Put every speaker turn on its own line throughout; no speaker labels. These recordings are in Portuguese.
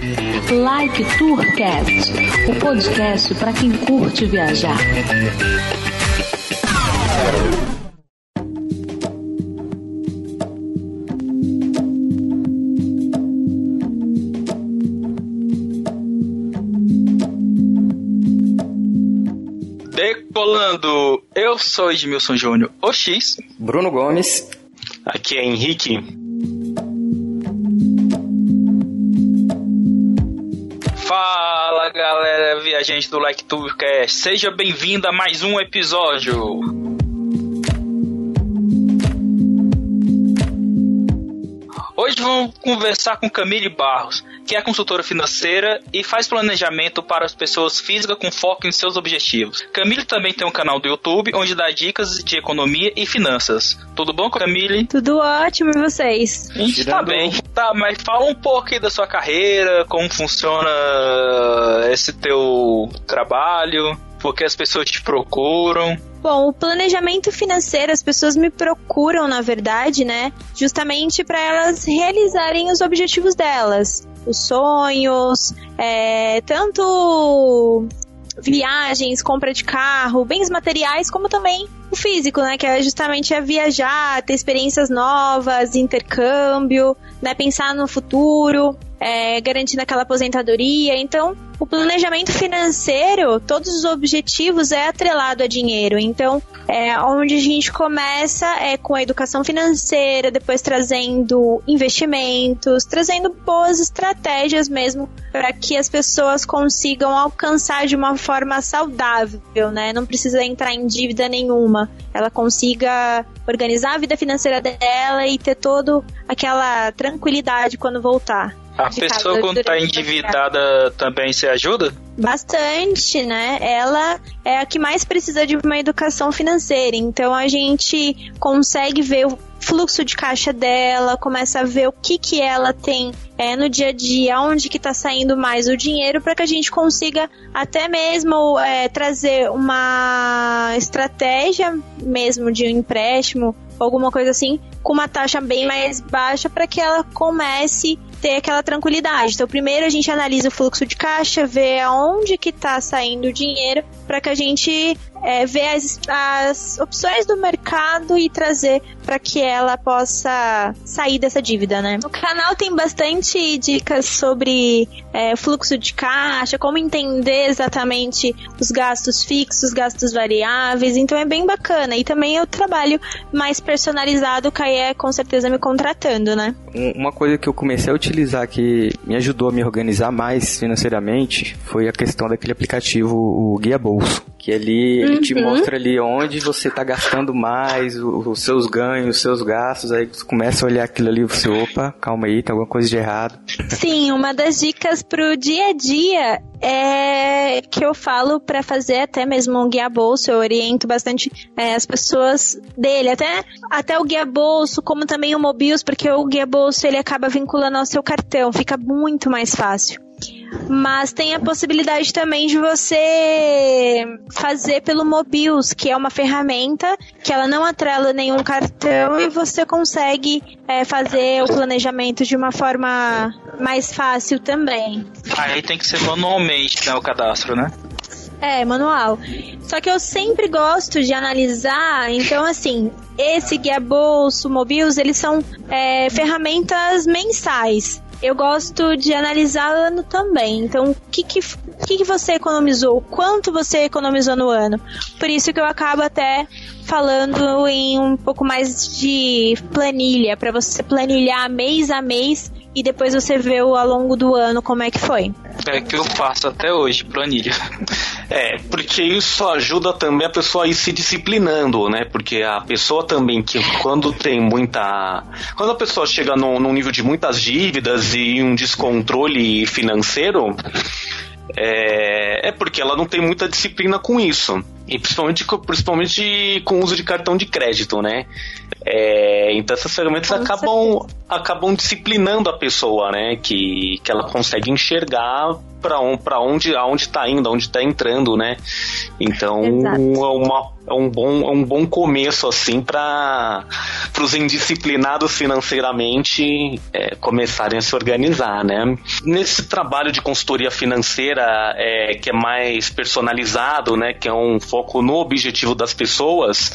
Like Tourcast, o podcast para quem curte viajar.
Decolando, eu sou Edmilson Júnior, o X.
Bruno Gomes.
Aqui é Henrique.
Viajante do Like Tourcast, seja bem-vindo a mais um episódio. Hoje vamos conversar com Camille Barros, que é consultora financeira e faz planejamento para as pessoas físicas com foco em seus objetivos. Camille também tem um canal do YouTube onde dá dicas de economia e finanças. Tudo bom, Camille?
Tudo ótimo, e vocês?
A gente tá bem. Tá, mas fala um pouco aí da sua carreira, como funciona esse teu trabalho, por que as pessoas te procuram.
Bom, o planejamento financeiro, as pessoas me procuram, na verdade, né? Justamente para elas realizarem os objetivos delas. Os sonhos, é, tanto viagens, compra de carro, bens materiais, como também o físico, né? Que é justamente é viajar, ter experiências novas, intercâmbio, né? Pensar no futuro, é, garantindo aquela aposentadoria. Então, o planejamento financeiro, todos os objetivos é atrelado a dinheiro. Então, é onde a gente começa é com a educação financeira, depois trazendo investimentos, trazendo boas estratégias mesmo para que as pessoas consigam alcançar de uma forma saudável, né? Não precisa entrar em dívida nenhuma. Ela consiga organizar a vida financeira dela e ter toda aquela tranquilidade quando voltar.
A pessoa quando está endividada também se ajuda?
Bastante, né? Ela é a que mais precisa de uma educação financeira. Então a gente consegue ver o fluxo de caixa dela, começa a ver o que que ela tem é, no dia a dia, onde que está saindo mais o dinheiro, para que a gente consiga até mesmo é, trazer uma estratégia mesmo de um empréstimo, alguma coisa assim, com uma taxa bem mais baixa para que ela comece ter aquela tranquilidade. Então, primeiro a gente analisa o fluxo de caixa, vê aonde que está saindo o dinheiro, para que a gente é, ver as, as opções do mercado e trazer para que ela possa sair dessa dívida, né? O canal tem bastante dicas sobre é, fluxo de caixa, como entender exatamente os gastos fixos, gastos variáveis, então é bem bacana. E também eu trabalho mais personalizado, o Caê com certeza me contratando, né?
Uma coisa que eu comecei a utilizar que me ajudou a me organizar mais financeiramente foi a questão daquele aplicativo, o Guia Bolso. Que ali ele te
Uhum.
mostra ali onde você está gastando mais, os seus ganhos, os seus gastos. Aí você começa a olhar aquilo ali e você, opa, calma aí, tem alguma coisa de errado.
Sim, uma das dicas pro dia a dia é que eu falo para fazer até mesmo um guia bolso, eu oriento bastante é, as pessoas dele, até, até o guia bolso, como também o Mobius, porque o guia bolso ele acaba vinculando ao seu cartão, fica muito mais fácil. Mas tem a possibilidade também de você fazer pelo Mobius, que é uma ferramenta que ela não atrela nenhum cartão e você consegue é, fazer o planejamento de uma forma mais fácil também.
Aí tem que ser manualmente, né, o cadastro, né?
É, manual. Só que eu sempre gosto de analisar, então assim, esse guia bolso, Mobius, eles são é, ferramentas mensais. Eu gosto de analisar ano também. Então, o que que, que que você economizou? Quanto você economizou no ano? Por isso que eu acabo até falando em um pouco mais de planilha, para você planilhar mês a mês e depois você vê o- ao longo do ano como é que foi.
É que eu faço até hoje, planilha.
É, porque isso ajuda também a pessoa a ir se disciplinando, né? Porque a pessoa também que quando tem muita. Quando a pessoa chega num, num nível de muitas dívidas e um descontrole financeiro, é, é porque ela não tem muita disciplina com isso. E principalmente, principalmente com o uso de cartão de crédito, né? É, então essas ferramentas acabam, acabam disciplinando a pessoa, né? Que, que ela consegue enxergar para on, onde aonde está indo, aonde está entrando, né? Então é, uma, é, um bom, é um bom começo assim para os indisciplinados financeiramente é, começarem a se organizar, né? Nesse trabalho de consultoria financeira é, que é mais personalizado, né? Que é um foco no objetivo das pessoas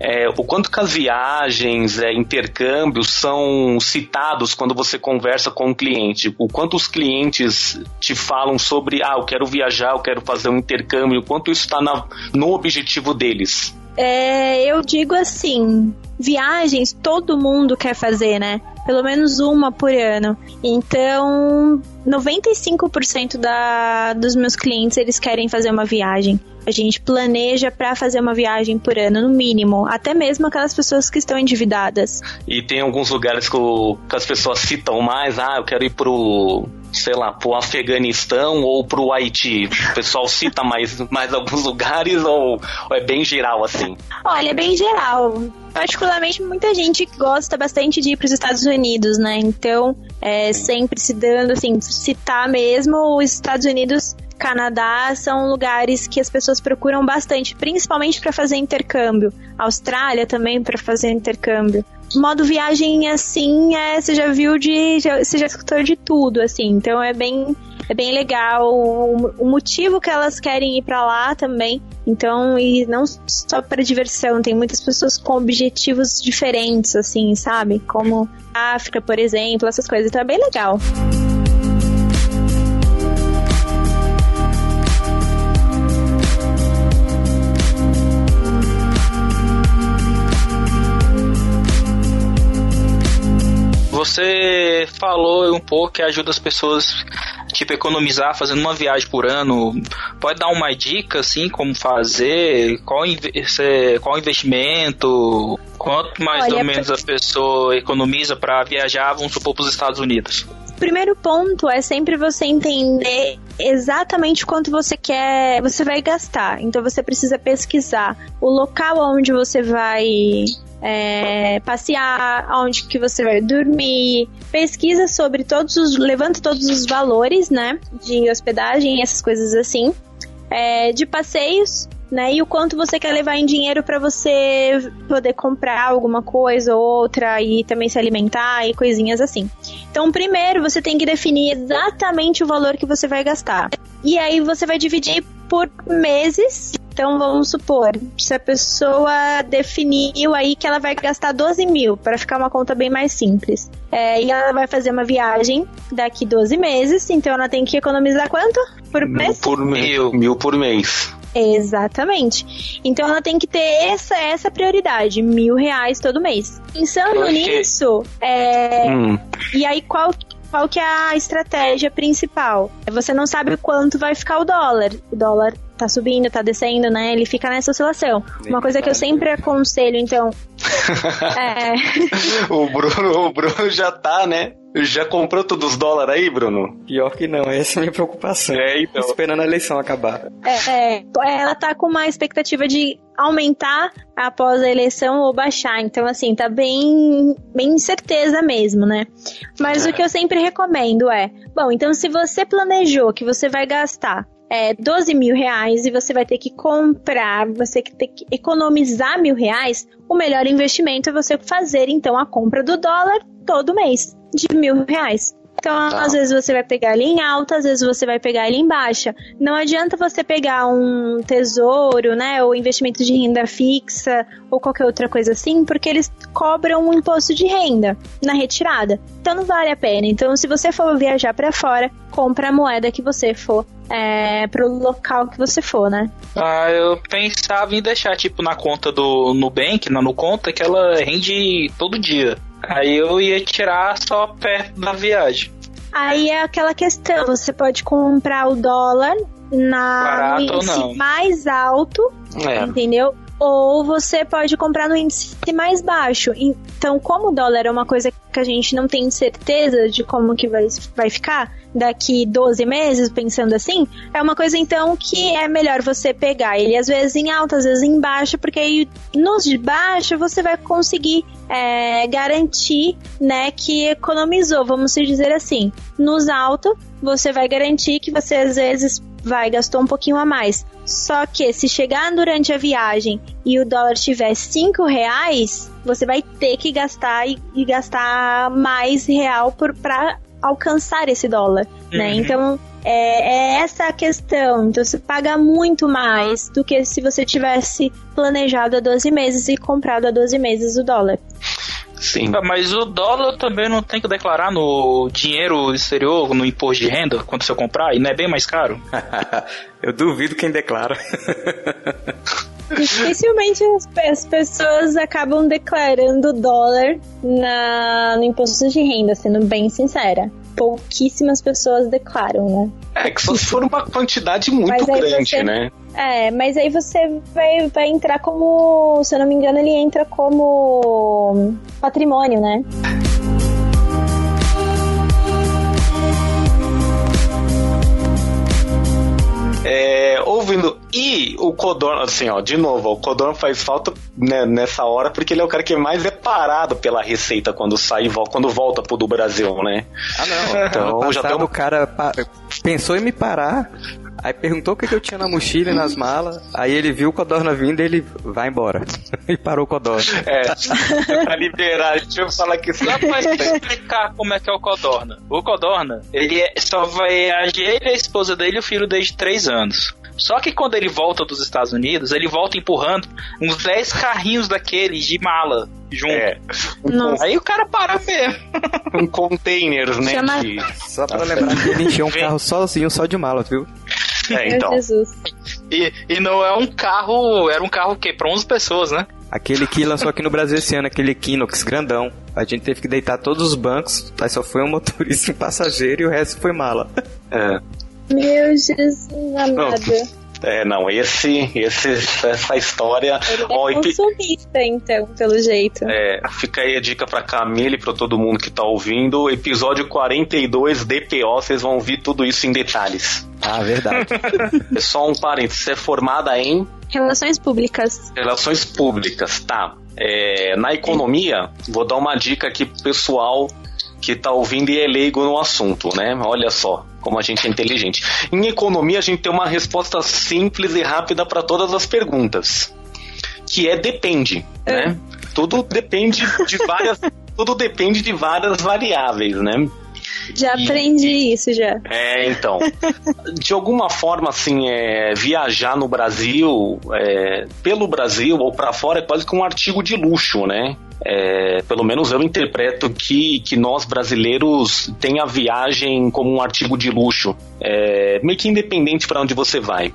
é, o quanto que as viagens, é, intercâmbios são citados quando você conversa com o um cliente, o quanto os clientes te falam sobre, ah, eu quero viajar, eu quero fazer um intercâmbio, o quanto isso está no objetivo deles.
É, eu digo assim, viagens todo mundo quer fazer, né? Pelo menos uma por ano. Então, 95% da, dos meus clientes eles querem fazer uma viagem. A gente planeja para fazer uma viagem por ano, no mínimo. Até mesmo aquelas pessoas que estão endividadas.
E tem alguns lugares que, o, que as pessoas citam mais. Ah, eu quero ir pro sei lá, pro Afeganistão ou pro Haiti? O pessoal cita mais, mais alguns lugares ou, ou, é bem geral assim?
Olha, é bem geral. Particularmente, muita gente gosta bastante de ir para os Estados Unidos, né? Então, é sempre se dando, assim, citar mesmo os Estados Unidos Canadá são lugares que as pessoas procuram bastante, principalmente para fazer intercâmbio. Austrália também para fazer intercâmbio. Modo viagem assim, é, você já viu de, já, você já escutou de tudo, assim. Então é bem é bem legal o, o motivo que elas querem ir para lá também. Então, e não só para diversão, tem muitas pessoas com objetivos diferentes, assim, sabe? Como África, por exemplo, essas coisas. Então é bem legal.
Você falou um pouco que ajuda as pessoas tipo economizar fazendo uma viagem por ano. Pode dar uma dica assim como fazer, qual qual investimento, quanto mais Olha, ou menos a pessoa economiza para viajar, vamos supor para os Estados Unidos.
Primeiro ponto é sempre você entender exatamente quanto você quer, você vai gastar. Então você precisa pesquisar o local onde você vai é, passear, aonde que você vai dormir, pesquisa sobre todos os, levanta todos os valores, né, de hospedagem, essas coisas assim, é, de passeios, né, e o quanto você quer levar em dinheiro para você poder comprar alguma coisa ou outra e também se alimentar e coisinhas assim. Então, primeiro você tem que definir exatamente o valor que você vai gastar. E aí você vai dividir por meses então, vamos supor, se a pessoa definiu aí que ela vai gastar 12 mil, para ficar uma conta bem mais simples, é, e ela vai fazer uma viagem daqui 12 meses, então ela tem que economizar quanto por mês?
Por mil, mil por mês.
Exatamente. Então ela tem que ter essa, essa prioridade, mil reais todo mês. Pensando nisso, é, hum. e aí qual qual que é a estratégia principal? Você não sabe quanto vai ficar o dólar. O dólar tá subindo, tá descendo, né? Ele fica nessa oscilação. Uma coisa que eu sempre aconselho, então.
é... o, Bruno, o Bruno já tá, né? Já comprou todos os dólares aí, Bruno?
Pior que não, essa é a minha preocupação. É, então. Esperando a eleição acabar.
É, é, ela tá com uma expectativa de aumentar após a eleição ou baixar. Então, assim, tá bem, bem incerteza mesmo, né? Mas é. o que eu sempre recomendo é: bom, então se você planejou que você vai gastar é, 12 mil reais e você vai ter que comprar, você ter que economizar mil reais, o melhor investimento é você fazer então a compra do dólar todo mês de mil reais. Então, tá. às vezes você vai pegar ele em alta, às vezes você vai pegar ele em baixa. Não adianta você pegar um tesouro, né, ou investimento de renda fixa, ou qualquer outra coisa assim, porque eles cobram um imposto de renda na retirada. Então não vale a pena. Então, se você for viajar para fora, compra a moeda que você for é, pro local que você for, né?
Ah, eu pensava em deixar, tipo, na conta do Nubank, na conta que ela rende todo dia. Aí eu ia tirar só perto da viagem.
Aí é aquela questão, você pode comprar o dólar na índice mais alto, é. entendeu? Ou você pode comprar no índice mais baixo. Então, como o dólar é uma coisa que a gente não tem certeza de como que vai, vai ficar, daqui 12 meses, pensando assim, é uma coisa então que é melhor você pegar ele às vezes em alta, às vezes em baixo, porque aí nos de baixo você vai conseguir é, garantir, né, que economizou, vamos dizer assim. Nos altos, você vai garantir que você às vezes vai gastou um pouquinho a mais. Só que se chegar durante a viagem e o dólar tiver 5 reais, você vai ter que gastar e, e gastar mais real para alcançar esse dólar, né? uhum. né? Então é, é, essa a questão. Então você paga muito mais do que se você tivesse planejado a 12 meses e comprado a 12 meses o dólar.
Sim. Ah, mas o dólar também não tem que declarar no dinheiro exterior, no imposto de renda, quando você comprar, e não é bem mais caro?
Eu duvido quem declara.
Dificilmente as, pessoas acabam declarando dólar na, no imposto de renda, sendo bem sincera. Pouquíssimas pessoas declaram, né?
É, que só se for uma quantidade muito grande, você, né?
É, mas aí você vai, vai entrar como. Se eu não me engano, ele entra como patrimônio, né?
É, ouvindo. E o Codorno, assim, ó, de novo, o Codorno faz falta né, nessa hora porque ele é o cara que mais é parado pela receita quando sai e volta, quando volta pro do Brasil, né?
Ah, não. Então já tem um... o cara pensou em me parar. Aí perguntou o que, que eu tinha na mochila e nas malas. Aí ele viu o Codorna vindo e ele vai embora. e parou o Codorna.
É, pra liberar. Deixa eu falar aqui só
pra explicar como é que é o Codorna. O Codorna, ele é, só vai agir ele, a esposa dele e o filho desde três anos. Só que quando ele volta dos Estados Unidos, ele volta empurrando uns 10 carrinhos daqueles de mala junto. É. Um Aí o cara para mesmo.
um container, né? Chama...
De... Só pra lembrar que ele encheu um carro sozinho, só de mala, viu?
É, então.
E, e não é um carro. Era um carro que Pra 11 pessoas, né?
Aquele que lançou aqui no Brasil esse ano, aquele Equinox grandão. A gente teve que deitar todos os bancos, mas só foi um motorista e um passageiro e o resto foi mala.
É. Meu Jesus amado.
É, não, esse, esse essa história.
Ele é ó, consumista, então, pelo jeito.
É, fica aí a dica pra Camille e pra todo mundo que tá ouvindo. Episódio 42 DPO, vocês vão ouvir tudo isso em detalhes.
Ah, verdade.
é só um parênteses, você é formada em.
Relações públicas.
Relações públicas, tá. É, na economia, vou dar uma dica aqui pro pessoal que tá ouvindo e é leigo no assunto, né? Olha só como a gente é inteligente. Em economia, a gente tem uma resposta simples e rápida para todas as perguntas, que é depende, é. né? Tudo depende de várias, tudo depende de várias variáveis, né?
Já e, aprendi isso já.
É, então. de alguma forma, assim, é, viajar no Brasil, é, pelo Brasil ou para fora é quase que um artigo de luxo, né? É, pelo menos eu interpreto que, que nós brasileiros tem a viagem como um artigo de luxo, é, meio que independente para onde você vai.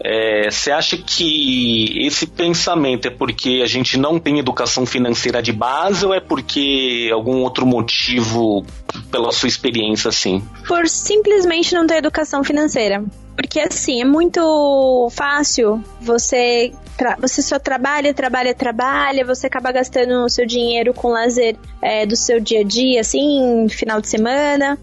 É, você é, acha que esse pensamento é porque a gente não tem educação financeira de base ou é porque algum outro motivo pela sua experiência assim?
Por simplesmente não ter educação financeira. Porque assim, é muito fácil você você só trabalha, trabalha, trabalha, você acaba gastando o seu dinheiro com lazer é, do seu dia a dia, assim, final de semana.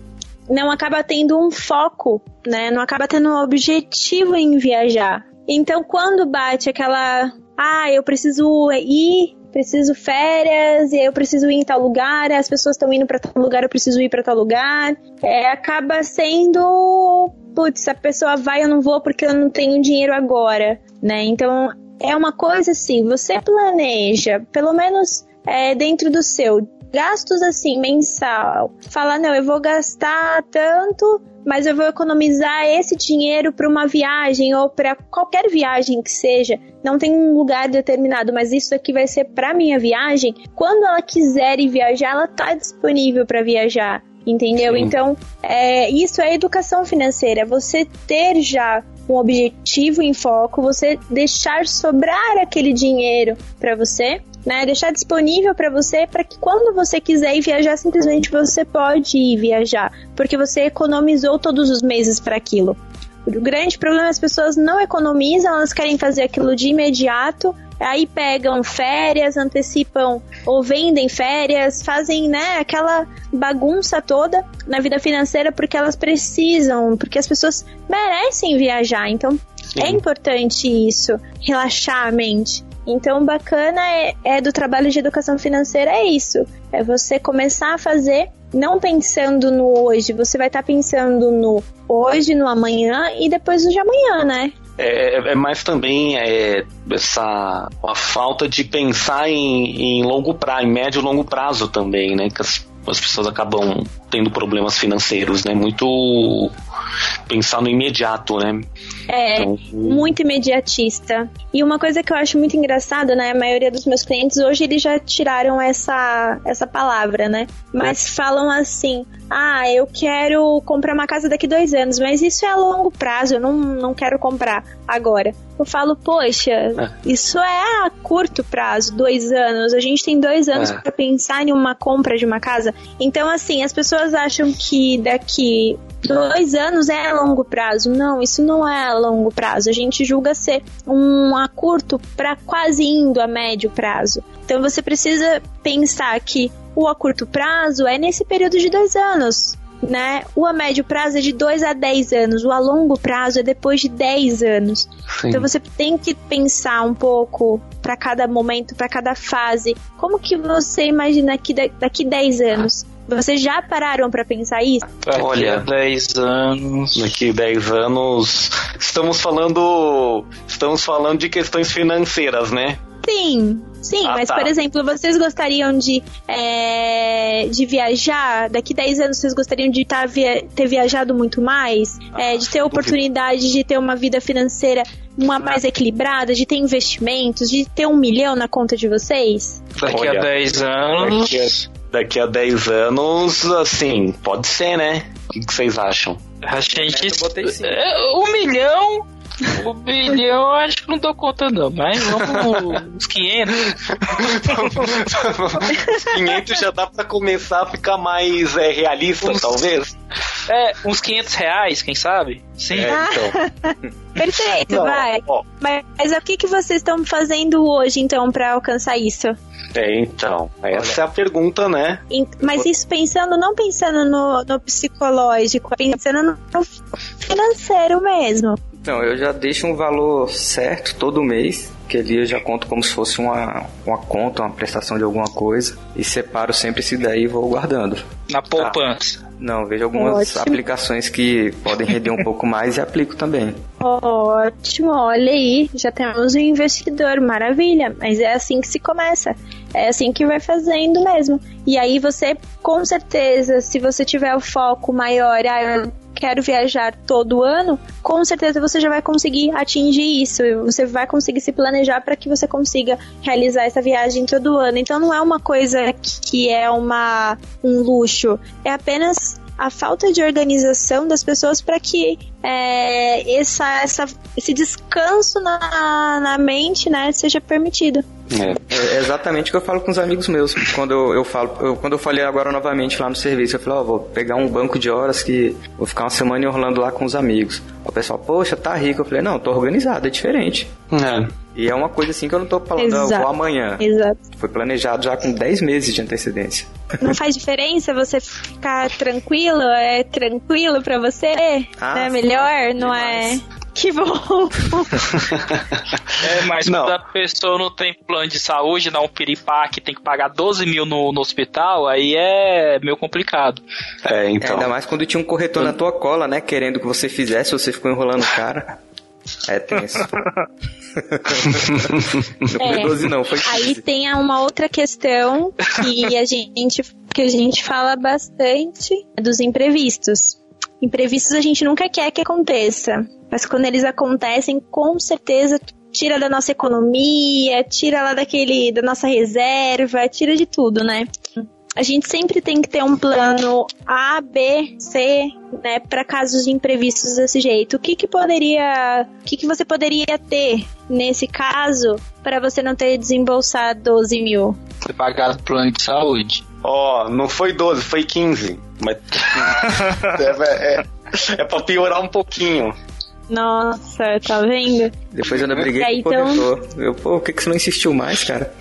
Não acaba tendo um foco, né? Não acaba tendo um objetivo em viajar. Então, quando bate aquela, ah, eu preciso ir, preciso férias, e eu preciso ir em tal lugar, as pessoas estão indo para tal lugar, eu preciso ir para tal lugar, é, acaba sendo putz, a pessoa vai, eu não vou porque eu não tenho dinheiro agora, né? Então é uma coisa assim, você planeja, pelo menos é, dentro do seu gastos assim mensal, fala não, eu vou gastar tanto, mas eu vou economizar esse dinheiro para uma viagem ou para qualquer viagem que seja. Não tem um lugar determinado, mas isso aqui vai ser para minha viagem. Quando ela quiser ir viajar, ela tá disponível para viajar entendeu? Sim. Então, é, isso é educação financeira. Você ter já um objetivo em foco, você deixar sobrar aquele dinheiro para você, né? Deixar disponível para você para que quando você quiser ir viajar, simplesmente você pode ir viajar, porque você economizou todos os meses para aquilo. O grande problema é as pessoas não economizam, elas querem fazer aquilo de imediato aí pegam férias, antecipam ou vendem férias, fazem, né, aquela bagunça toda na vida financeira porque elas precisam, porque as pessoas merecem viajar. Então, Sim. é importante isso, relaxar a mente. Então, bacana é, é, do trabalho de educação financeira é isso. É você começar a fazer não pensando no hoje, você vai estar tá pensando no hoje, no amanhã e depois no de amanhã, né?
É, é, é mais também é, essa a falta de pensar em, em longo prazo, em médio e longo prazo também, né? Que as, as pessoas acabam tendo problemas financeiros, né? Muito pensar no imediato, né?
É, então, muito imediatista. E uma coisa que eu acho muito engraçada, né? A maioria dos meus clientes hoje eles já tiraram essa, essa palavra, né? Mas é. falam assim: ah, eu quero comprar uma casa daqui dois anos, mas isso é a longo prazo, eu não, não quero comprar agora. Eu falo, poxa, é. isso é a curto prazo, dois anos. A gente tem dois anos é. para pensar em uma compra de uma casa. Então, assim, as pessoas acham que daqui dois anos é a longo prazo. Não, isso não é a longo prazo. A gente julga ser um a curto para quase indo a médio prazo. Então você precisa pensar que o a curto prazo é nesse período de dois anos. Né? O a médio prazo é de 2 a 10 anos, o a longo prazo é depois de 10 anos. Sim. Então você tem que pensar um pouco para cada momento, para cada fase. Como que você imagina que daqui 10 anos? Vocês já pararam para pensar isso?
Daqui Olha, 10 anos. Daqui 10 anos. Estamos falando. Estamos falando de questões financeiras, né?
Sim, sim, ah, mas tá. por exemplo, vocês gostariam de, é, de viajar? Daqui 10 anos vocês gostariam de tá via ter viajado muito mais? Ah, é, de ter oportunidade de ter uma vida financeira uma mais equilibrada, de ter investimentos, de ter um milhão na conta de vocês?
Daqui Olha, a 10 anos.
Daqui a daqui a 10 anos, assim, pode ser, né? O que, vocês acham?
A gente. É, um milhão. Um bilhão acho que não dou conta não, mas vamos uns 500.
uns 500 já dá pra começar a ficar mais é, realista, uns, talvez.
É, uns 500 reais, quem sabe? Sim. É,
então. Perfeito, não, vai. Ó. Mas, mas o que, que vocês estão fazendo hoje, então, para alcançar isso?
É, então, essa Olha. é a pergunta, né?
Mas isso pensando, não pensando no, no psicológico, pensando no financeiro mesmo.
Então, eu já deixo um valor certo todo mês, que ali eu já conto como se fosse uma, uma conta, uma prestação de alguma coisa, e separo sempre esse daí e vou guardando.
Na poupança?
Tá. Não, vejo algumas Ótimo. aplicações que podem render um pouco mais e aplico também.
Ótimo, olha aí, já temos um investidor, maravilha. Mas é assim que se começa. É assim que vai fazendo mesmo. E aí você, com certeza, se você tiver o foco maior, ah, eu quero viajar todo ano, com certeza você já vai conseguir atingir isso. Você vai conseguir se planejar para que você consiga realizar essa viagem todo ano. Então não é uma coisa que é uma um luxo, é apenas a falta de organização das pessoas para que é, essa, essa, esse descanso na, na mente né, seja permitido.
É. é. exatamente o que eu falo com os amigos meus. Quando eu, eu falo, eu, quando eu falei agora novamente lá no serviço, eu falei, ó, oh, vou pegar um banco de horas que vou ficar uma semana enrolando lá com os amigos. O pessoal, poxa, tá rico. Eu falei, não, tô organizado, é diferente. É. E é uma coisa assim que eu não tô falando, eu vou amanhã.
Exato.
Foi planejado já com 10 meses de antecedência.
Não faz diferença você ficar tranquilo? É tranquilo para você? Ah, é melhor, não é? Que bom!
é, mas não. quando a pessoa não tem plano de saúde, dá um piripaque, tem que pagar 12 mil no, no hospital, aí é meio complicado.
É, então. É, ainda mais quando tinha um corretor na tua cola, né? Querendo que você fizesse, você ficou enrolando o cara. É tenso.
não foi 12 não, foi 15. Aí tem uma outra questão que a gente que a gente fala bastante dos imprevistos. Imprevistos a gente nunca quer que aconteça, mas quando eles acontecem, com certeza tira da nossa economia, tira lá daquele da nossa reserva, tira de tudo, né? a gente sempre tem que ter um plano A, B, C, né, para casos imprevistos desse jeito. O que que poderia, o que que você poderia ter nesse caso para você não ter desembolsado 12 mil?
Você pagar plano de saúde.
Ó, oh, não foi 12, foi 15. Mas é, é, é pra piorar um pouquinho.
Nossa, tá vendo?
Depois eu ainda briguei
E aí,
com o
então-.
Eu, pô, por que, que você não insistiu mais, cara?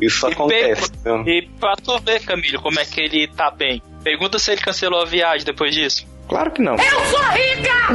Isso acontece. viu?
E pra tu ver, Camilo, como é que ele tá bem. Pergunta se ele cancelou a viagem depois disso.
Claro que não.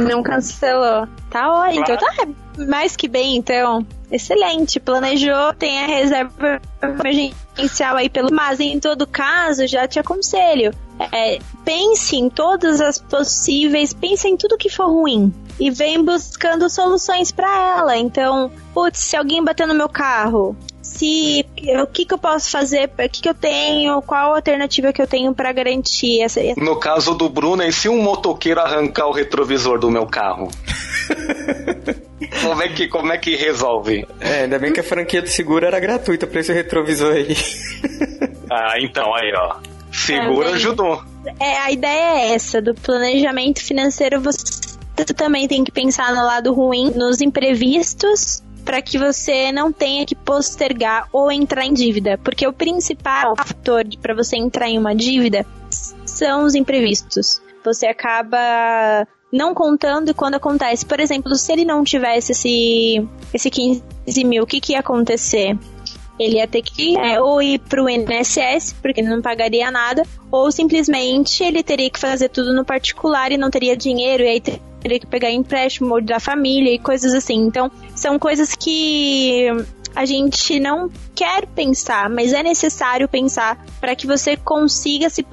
Não cancelou. Tá ótimo. Então tá mais que bem, então. Excelente. Planejou, tem a reserva emergencial aí pelo. Mas em todo caso, já te aconselho. é, pense em todas as possíveis, pense em tudo que for ruim. E vem buscando soluções pra ela. Então, putz, se alguém bater no meu carro, se o que, que eu posso fazer, o que, que eu tenho, qual a alternativa que eu tenho pra garantir essa,
No caso do Bruno, e se um motoqueiro arrancar o retrovisor do meu carro? como, é que, como é que resolve?
É, ainda bem que a franquia do seguro era gratuita pra esse retrovisor aí.
Ah, então, aí, ó. Seguro ajudou.
É, a ideia é essa, do planejamento financeiro você também tem que pensar no lado ruim, nos imprevistos, para que você não tenha que postergar ou entrar em dívida, porque o principal fator para você entrar em uma dívida são os imprevistos. Você acaba não contando e quando acontece, por exemplo, se ele não tivesse esse, esse 15 mil, o que, que ia acontecer? Ele ia ter que é, ou ir pro INSS, porque ele não pagaria nada, ou simplesmente ele teria que fazer tudo no particular e não teria dinheiro, e aí teria que pegar empréstimo da família e coisas assim. Então, são coisas que a gente não quer pensar, mas é necessário pensar para que você consiga se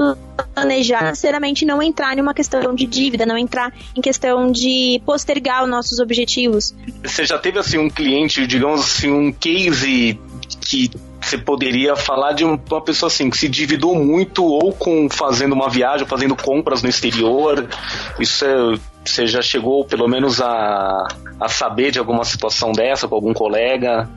planejar financeiramente e não entrar em uma questão de dívida, não entrar em questão de postergar os nossos objetivos.
Você já teve assim um cliente, digamos assim, um case que você poderia falar de um- uma pessoa assim que se endividou muito ou com fazendo uma viagem, fazendo compras no exterior. Isso é, você já chegou pelo menos a, a saber de alguma situação dessa com algum colega?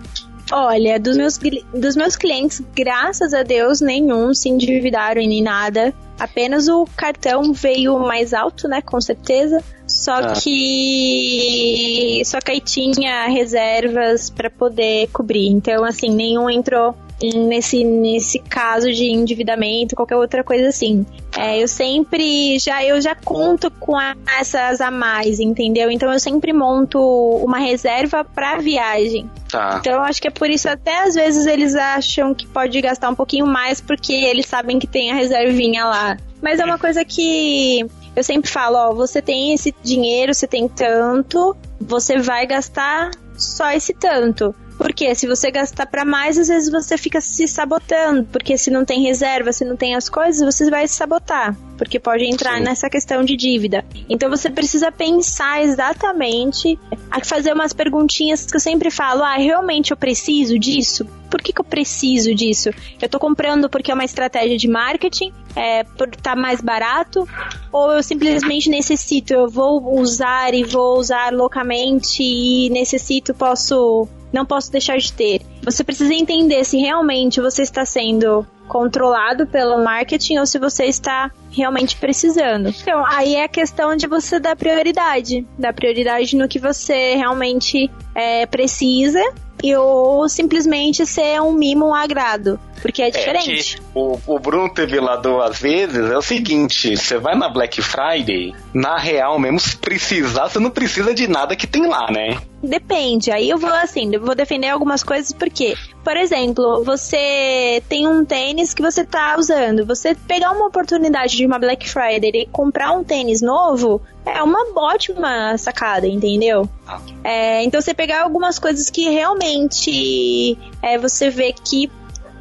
Olha, dos meus, dos meus clientes, graças a Deus, nenhum se endividaram e nem nada. Apenas o cartão veio mais alto, né? Com certeza. Só
Ah.
que. Só que aí tinha reservas para poder cobrir. Então, assim, nenhum entrou nesse, nesse caso de endividamento, qualquer outra coisa assim. É, eu sempre já eu já conto com a- essas a mais, entendeu? Então eu sempre monto uma reserva para viagem.
Tá.
Então eu acho que é por isso até às vezes eles acham que pode gastar um pouquinho mais porque eles sabem que tem a reservinha lá. Mas é uma coisa que eu sempre falo, ó, você tem esse dinheiro, você tem tanto, você vai gastar só esse tanto. Porque se você gastar pra mais, às vezes você fica se sabotando, porque se não tem reserva, se não tem as coisas, você vai se sabotar, porque pode entrar
Sim.
nessa questão de dívida. Então você precisa pensar exatamente, a fazer umas perguntinhas que eu sempre falo, ah, realmente eu preciso disso? Por que, que eu preciso disso? Eu tô comprando porque é uma estratégia de marketing, é, por estar mais barato, ou eu simplesmente necessito, eu vou usar e vou usar loucamente e necessito, posso, não posso deixar de ter. Você precisa entender se realmente você está sendo controlado pelo marketing ou se você está realmente precisando. Então, aí é a questão de você dar prioridade, dar prioridade no que você realmente é, precisa e ou simplesmente ser um mimo, um agrado, porque é diferente.
que o, o Bruno lá duas vezes. É o seguinte: você vai na Black Friday, na real mesmo, se precisar, você não precisa de nada que tem lá, né?
Depende. Aí eu vou assim, eu vou defender algumas coisas porque, por exemplo, você tem um tênis que você tá usando. Você pegar uma oportunidade de uma Black Friday e comprar um tênis novo é uma ótima sacada, entendeu?
Ah.
É, então você pegar algumas coisas que realmente é, você vê que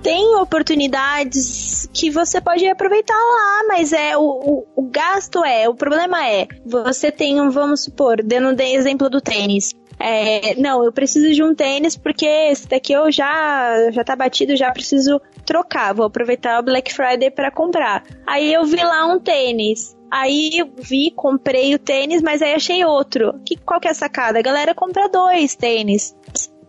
tem oportunidades que você pode aproveitar lá, mas é o, o, o gasto é, o problema é, você tem um, vamos supor, dando de exemplo do tênis. É, não, eu preciso de um tênis porque esse daqui eu já já tá batido, já preciso trocar. Vou aproveitar o Black Friday para comprar. Aí eu vi lá um tênis. Aí eu vi, comprei o tênis, mas aí achei outro. Que, qual que é a sacada? A galera compra dois tênis.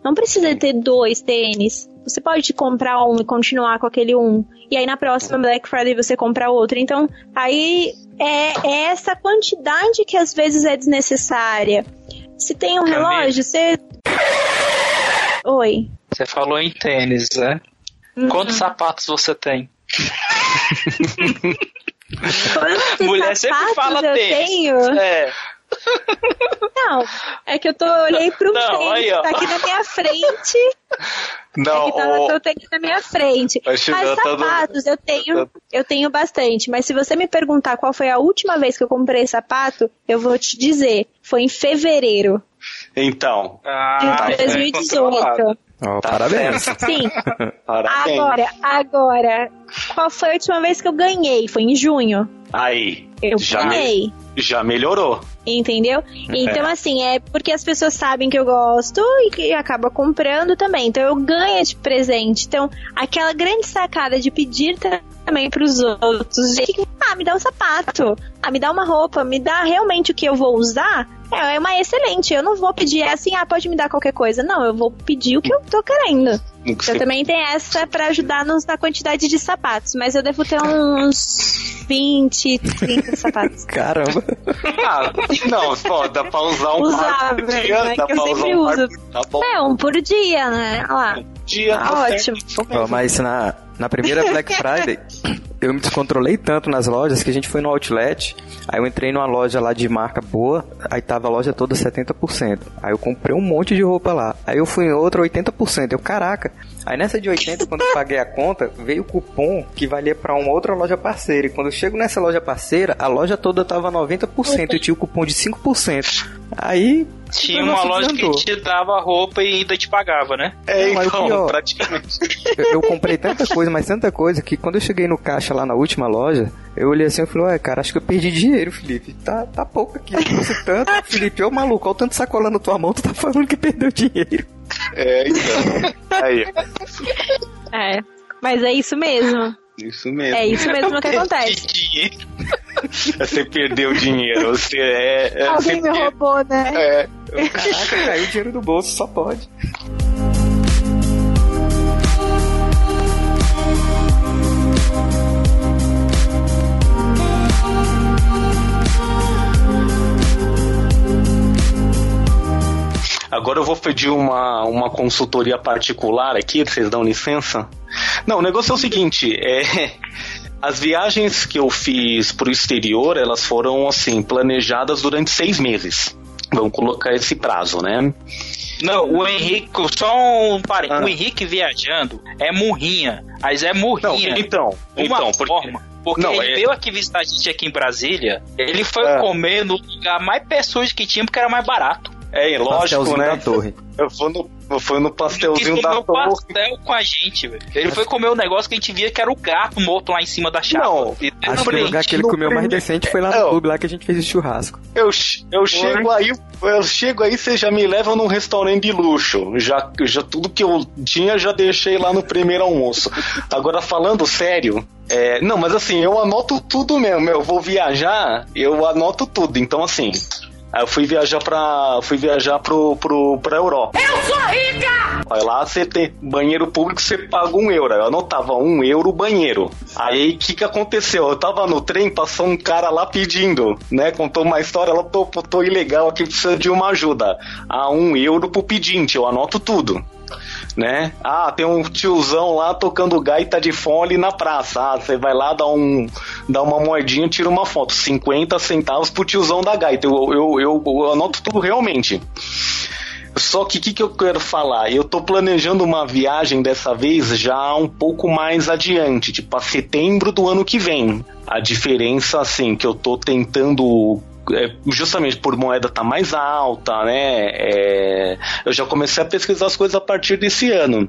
Não precisa ter dois tênis. Você pode comprar um e continuar com aquele um. E aí na próxima Black Friday você compra outro. Então, aí é, é essa quantidade que às vezes é desnecessária. Se tem um
Camila.
relógio, você. Oi.
Você falou em tênis, né?
Uhum.
Quantos sapatos você tem?
Quantos
Mulher sempre fala
eu
tênis.
tenho?
É.
Não, é que eu tô olhei pro
Não,
tênis
aí, ó.
tá aqui na minha frente.
Não,
é que tá o tênis na minha frente.
Mas, tá do-
sapatos eu tenho, eu tenho bastante. Mas se você me perguntar qual foi a última vez que eu comprei sapato, eu vou te dizer. Foi em fevereiro
então.
Ah,
de
é
2018.
Ó,
Tá
parabéns.
certo.
Sim.
Parabéns.
Agora, agora, qual foi a última vez que eu ganhei? Foi em junho.
Aí,
Eu
Já me-
ganhei.
já melhorou.
Entendeu? Então, assim, é porque as pessoas sabem que eu gosto e que acaba comprando também. Então, eu ganho de presente. Então, aquela grande sacada de pedir também pros outros, de que, ah, me dá um sapato, ah, me dá uma roupa, me dá realmente o que eu vou usar, é uma excelente. Eu não vou pedir assim, ah, pode me dar qualquer coisa. Não, eu vou pedir o que eu tô querendo. Eu também tenho essa pra ajudar-nos na quantidade de sapatos, mas eu devo ter uns 20, 30 sapatos.
Caramba.
Ah, não, pô, dá pra usar um
Usar,
par por
velho,
dia,
né,
dá
eu
pra usar um par
uso.
por- Tá bom.
É, um por dia, né? Olha lá.
Dia,
Tá
tá
ótimo.
mas na, na primeira Black Friday, eu me descontrolei tanto nas lojas que a gente foi no Outlet. Aí eu entrei numa loja lá de marca boa, aí tava a loja toda 70%. Aí eu comprei um monte de roupa lá. Aí eu fui em outra 80%. Eu, caraca. Aí nessa de 80, quando eu paguei a conta, veio o cupom que valia pra uma outra loja parceira. E quando eu chego nessa loja parceira, a loja toda tava 90% e tinha o cupom de 5%. Aí.
Tinha uma loja que te dava roupa e ainda te pagava, né?
É, então,
pior-
praticamente.
eu, eu comprei tanta coisa, mas tanta coisa, que quando eu cheguei no caixa lá na última loja, eu olhei assim e falei, ué, cara, acho que eu perdi dinheiro, Felipe. Tá, tá pouco aqui, eu trouxe tanto. Felipe, ô maluco, olha o tanto de sacola na tua mão, tu tá falando que perdeu dinheiro.
É, então. Aí,
É. Mas é isso mesmo.
Isso mesmo.
É isso mesmo que acontece.
Você perdeu dinheiro, você é. é
Alguém
você
me roubou, né?
É,
Caraca, caiu o dinheiro do bolso, só pode.
Agora eu vou pedir uma, uma consultoria particular aqui, vocês dão licença? Não, o negócio é o seguinte, é. As viagens que eu fiz pro exterior, elas foram assim, planejadas durante seis meses. Vamos colocar esse prazo, né?
Não, o Henrique, só um parênteses.
Ah.
O Henrique viajando é murrinha. Mas é
Não,
murrinha.
então,
uma
então, porque,
forma. Porque
Não,
ele
é-
veio aqui visitar a gente aqui em Brasília. Ele foi
É.
comer no lugar mais pessoas que tinha porque era mais barato.
É lógico,
Pastelzinho
né?
da torre.
Eu fui no, eu fui no
Ele
pastelzinho da
um
torre.
pastel com a gente, velho. Ele foi comer um negócio que a gente via que era o gato morto lá em cima da chapa.
Não,
E-
Acho que o lugar que ele comeu mais decente foi lá
É,
no
ó.
clube, lá que a gente fez o churrasco.
Eu, eu chego aí, eu chego aí, você já me leva num restaurante de luxo. Já, já tudo que eu tinha já deixei lá no primeiro almoço. Agora falando sério, é, não, mas assim, eu anoto tudo mesmo. Eu vou viajar, eu anoto tudo. Então assim, aí eu fui viajar pra. fui viajar pro, pro, pra Europa. Eu sou rica! Aí lá você tem banheiro público, você paga um euro. Eu anotava um euro banheiro. Aí o que, que aconteceu? Eu tava no trem, passou um cara lá pedindo, né? Contou uma história, ela tô, tô ilegal aqui, precisa de uma ajuda. Ah, um euro pro pedinte, eu anoto tudo. Né? Ah, tem um tiozão lá tocando gaita de fone na praça. Ah, você vai lá, dá, um, dá uma moedinha, tira uma foto. 50 centavos pro tiozão da gaita. Eu, eu, eu, eu anoto tudo realmente. Só que o que, que eu quero falar? Eu tô planejando uma viagem dessa vez já um pouco mais adiante, tipo a setembro do ano que vem. A diferença, assim, que eu tô tentando. É, justamente por moeda tá mais alta, né? é, eu já comecei a pesquisar as coisas a partir desse ano.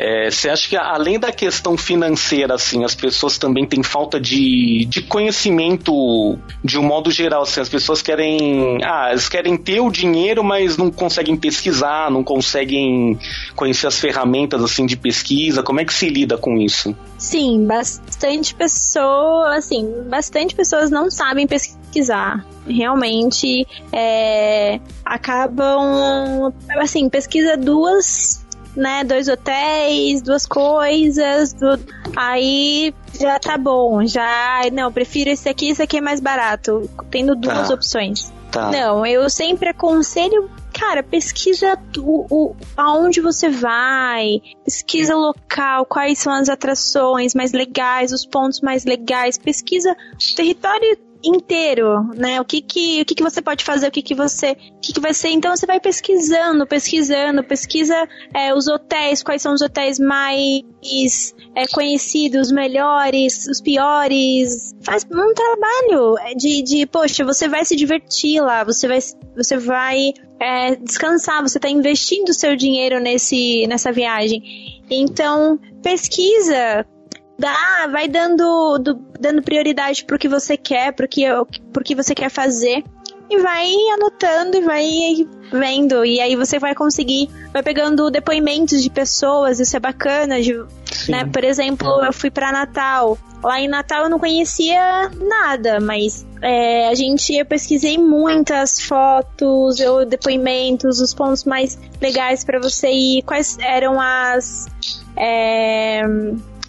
É, Você acha que além da questão financeira, assim, as pessoas também têm falta de, de conhecimento de um modo geral, assim, as pessoas querem, ah, eles querem ter o dinheiro, mas não conseguem pesquisar, não conseguem conhecer as ferramentas assim de pesquisa. Como é que se lida com isso?
Sim, bastante pessoas, assim, bastante pessoas não sabem pesquisar. Realmente é, acabam, assim, pesquisa duas, né, dois hotéis, duas coisas, du- aí já tá bom, já, não, prefiro esse aqui, esse aqui é mais barato, tendo duas
Tá.
opções.
Tá.
Não, eu sempre aconselho, cara, pesquisa o, o, aonde você vai, pesquisa o local, quais são as atrações mais legais, os pontos mais legais, pesquisa o território inteiro, né? O que que, o que, que você pode fazer, o que que você, o que que vai ser. Então você vai pesquisando, pesquisando, pesquisa é, os hotéis, quais são os hotéis mais é, conhecidos, melhores, os piores. Faz um trabalho de, de, poxa, você vai se divertir lá, você vai, você vai é, descansar, você está investindo seu dinheiro nesse, nessa viagem. Então, pesquisa, dá, vai dando, do, dando prioridade pro que você quer, pro que, pro que você quer fazer. E vai anotando e vai vendo. E aí você vai conseguir, vai pegando depoimentos de pessoas, isso é bacana. De, né? Por exemplo, eu fui para Natal. Lá em Natal eu não conhecia nada, mas é, a gente, eu pesquisei muitas fotos, eu, depoimentos, os pontos mais legais para você ir, quais eram as. É,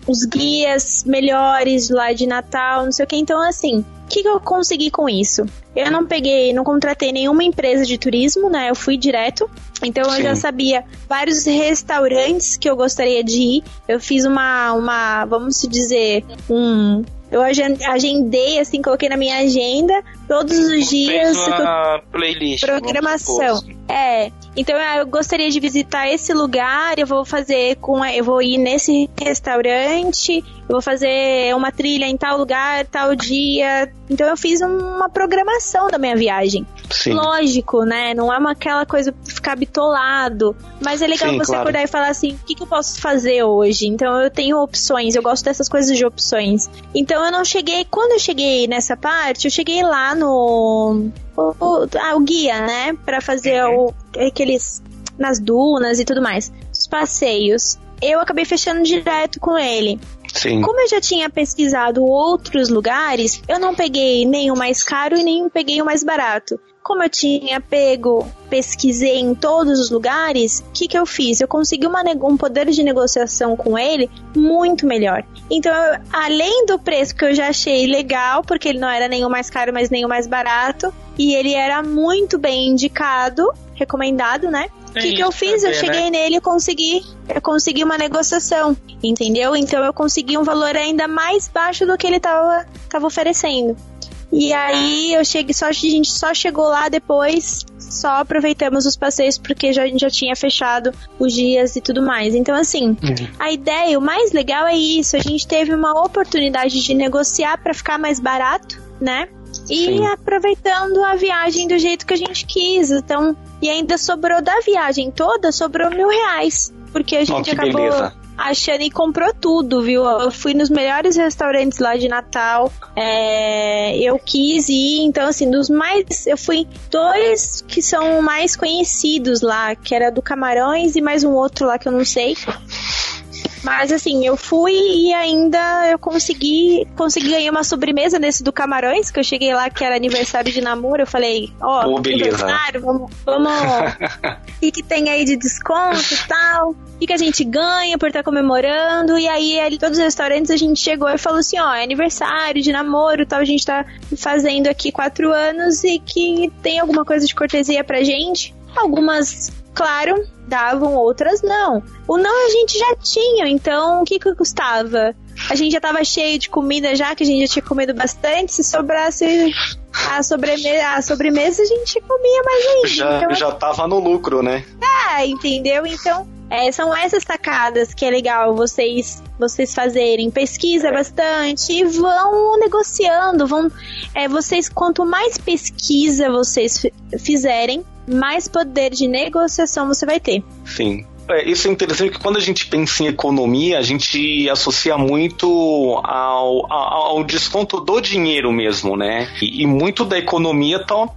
os guias melhores lá de Natal, não sei o que. Então, assim, o que, que eu consegui com isso? Eu não peguei, não contratei nenhuma empresa de turismo, né? Eu fui direto. Então Sim. eu já sabia vários restaurantes que eu gostaria de ir. Eu fiz uma, uma vamos dizer, um, eu agendei, assim, coloquei na minha agenda todos os dias.
Fez uma playlist.
Programação. É. Então ah, eu gostaria de visitar esse lugar, eu vou fazer com. Eu vou ir nesse restaurante, eu vou fazer uma trilha em tal lugar, tal dia. Então eu fiz uma programação da minha viagem. Sim. Lógico, né? Não é uma, aquela coisa ficar bitolado. Mas é legal Sim, você claro. acordar e falar assim: o que, que eu posso fazer hoje? Então eu tenho opções, eu gosto dessas coisas de opções. Então eu não cheguei. Quando eu cheguei nessa parte, eu cheguei lá no. O, o, ah, o guia, né? Pra fazer uhum. Aqueles. nas dunas e tudo mais. Os passeios. Eu acabei fechando direto com ele.
Sim.
Como eu já tinha pesquisado outros lugares, eu não peguei nem o mais caro e nem peguei o mais barato. Como eu tinha pego, pesquisei em todos os lugares, o que, que eu fiz? Eu consegui uma, um poder de negociação com ele muito melhor. Então, eu, além do preço que eu já achei legal, porque ele não era nem o mais caro, mas nem o mais barato, e ele era muito bem indicado, recomendado, né? O que, que eu fiz? eu cheguei né? nele e consegui, eu consegui uma negociação, entendeu? Então eu consegui um valor ainda mais baixo do que ele tava, tava oferecendo. E aí eu cheguei, só, a gente só chegou lá depois, só aproveitamos os passeios porque já, a gente já tinha fechado os dias e tudo mais. Então, assim, uhum. a ideia, o mais legal é isso. A gente teve uma oportunidade de negociar para ficar mais barato, né? E Sim. aproveitando a viagem do jeito que a gente quis. Então, e ainda sobrou da viagem toda, sobrou mil reais. Porque a gente oh, acabou. Beleza a Shani comprou tudo, viu? Eu fui nos melhores restaurantes lá de Natal. É, eu quis ir, então, assim, dos mais. Eu fui dois que são mais conhecidos lá, que era do Camarões e mais um outro lá que eu não sei. Mas assim, eu fui e ainda eu consegui, consegui ganhar uma sobremesa nesse do Camarões, que eu cheguei lá que era aniversário de namoro, eu falei, ó, oh, aniversário, vamos, vamos, o que, tem aí de desconto e tal, o que, que a gente ganha por estar tá comemorando, e aí ali todos os restaurantes a gente chegou e falou assim, ó, é aniversário de namoro tal, a gente tá fazendo aqui quatro anos e que tem alguma coisa de cortesia pra gente. Algumas claro, davam, outras não. O não a gente já tinha, então o que que custava? A gente já tava cheio de comida já, que a gente já tinha comido bastante, se sobrasse a sobremesa, a sobremesa a gente comia mais ainda.
Já, então, já tava no lucro, né?
É, entendeu? Então, é, são essas sacadas que é legal vocês vocês fazerem. Pesquisa bastante e vão negociando. Vão, é, vocês, quanto mais pesquisa vocês fizerem, mais poder de negociação você vai ter.
Sim. É, isso é interessante que quando a gente pensa em economia, a gente associa muito ao, ao, ao desconto do dinheiro mesmo, né? E, e muito da economia Tá,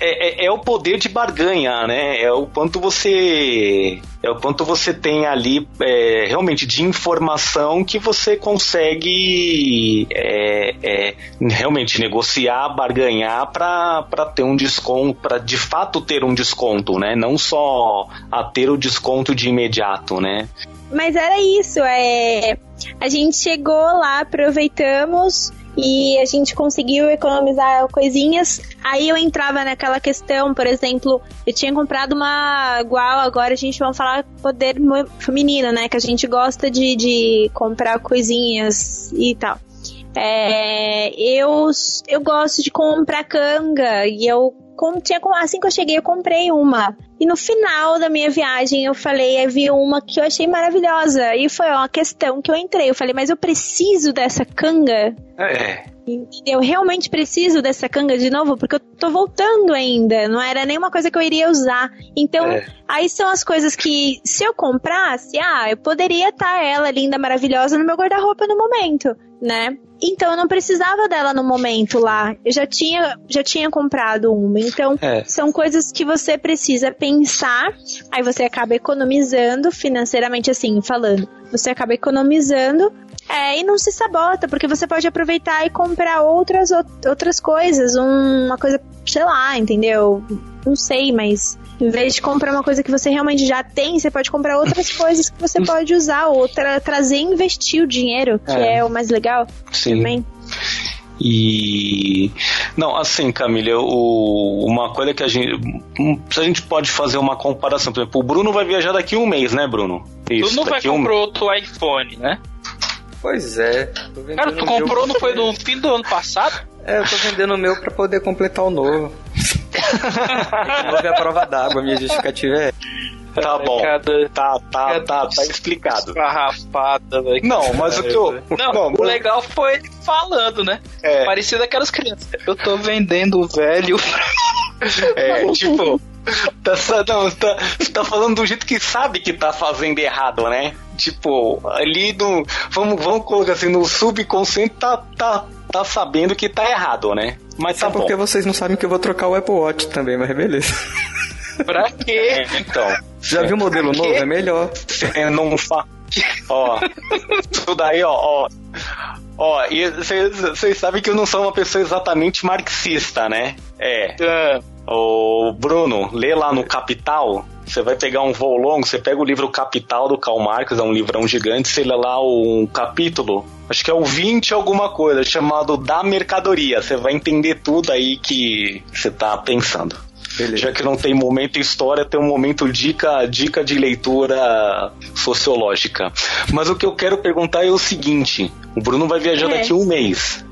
é, é, é, o poder de barganha, né? É o quanto você é o quanto você tem ali é, realmente de informação que você consegue é, é realmente negociar, barganhar para ter um desconto, para de fato ter um desconto, né? Não só a ter o desconto de imediato, né?
Mas era isso, é a gente chegou lá, aproveitamos e a gente conseguiu economizar coisinhas. Aí eu entrava naquela questão, por exemplo, eu tinha comprado uma igual, agora a gente vai falar poder feminino, né? Que a gente gosta de, de comprar coisinhas e tal. É, eu, eu gosto de comprar canga e eu com, tinha, assim que eu cheguei, eu comprei uma. E no final da minha viagem, eu falei, eu vi uma que eu achei maravilhosa. E foi uma questão que eu entrei. Eu falei, mas eu preciso dessa canga?
É.
Eu realmente preciso dessa canga de novo, porque eu tô voltando ainda. Não era nenhuma coisa que eu iria usar. Então, é. aí são as coisas que, se eu comprasse, ah, eu poderia estar ela linda, maravilhosa no meu guarda-roupa no momento, né? Então eu não precisava dela no momento lá. Eu já tinha, já tinha comprado uma. Então é. são coisas que você precisa pensar. Aí você acaba economizando financeiramente assim, falando. Você acaba economizando é, e não se sabota, porque você pode aproveitar e comprar outras, outras coisas. uma coisa, sei lá, entendeu? Não sei, mas em vez de comprar uma coisa que você realmente já tem, você pode comprar outras coisas que você pode usar, ou tra trazer e investir o dinheiro, que é, é o mais legal.
Sim. Também. E não, assim, Camila, o, uma coisa que a gente, se a gente pode fazer uma comparação, por exemplo, o Bruno vai viajar daqui a um mês, né, Bruno?
Isso, não vai comprar um... outro iPhone, né?
Pois é.
Cara, tu comprou, não foi no fim do ano passado?
É, eu tô vendendo o meu pra poder completar o novo. o novo é a prova d'água, minha justificativa é.
Tá bom. Cada, tá, tá, tá, tá explicado.
Garrafada, velho.
Não, mas o que eu.
Não, não o legal foi ele falando, né? É. Parecido aquelas crianças. Eu tô vendendo o velho.
É, tipo. Tá, não, tá, tá falando do jeito que sabe que tá fazendo errado, né? Tipo, ali no. Vamos, vamos colocar assim, no subconsciente tá, tá, tá sabendo que tá errado, né?
Mas tá porque vocês não sabem que eu vou trocar o Apple Watch também, mas beleza.
Pra quê?
É, então.
Já viu o modelo novo? É melhor.
É, não fa... Ó, tudo daí, ó, ó. Ó, e vocês sabem que eu não sou uma pessoa exatamente marxista, né? É. é. O Bruno, lê lá no Capital, você vai pegar um voo longo, você pega o livro Capital do Karl Marx, é um livrão gigante, você lê lá um capítulo, acho que é o 20 alguma coisa, chamado Da Mercadoria. Você vai entender tudo aí que você tá pensando. Beleza. Já que não tem momento história, tem um momento dica, dica de leitura sociológica. Mas o que eu quero perguntar é o seguinte: o Bruno vai viajar é. daqui a um mês.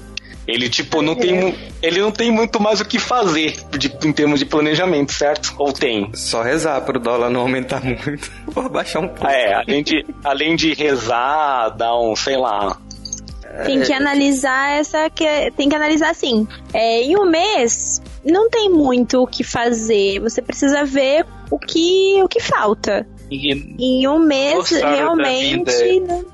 Ele, tipo, não tem, ele não tem muito mais o que fazer de, em termos de planejamento, certo? Ou tem?
Só rezar pro dólar não aumentar muito. Ou baixar um pouco.
É, além de, além de rezar, dar um, sei lá,
tem que analisar essa que tem que analisar assim. É, em um mês não tem muito o que fazer. Você precisa ver o que o que falta. E, em um mês realmente não,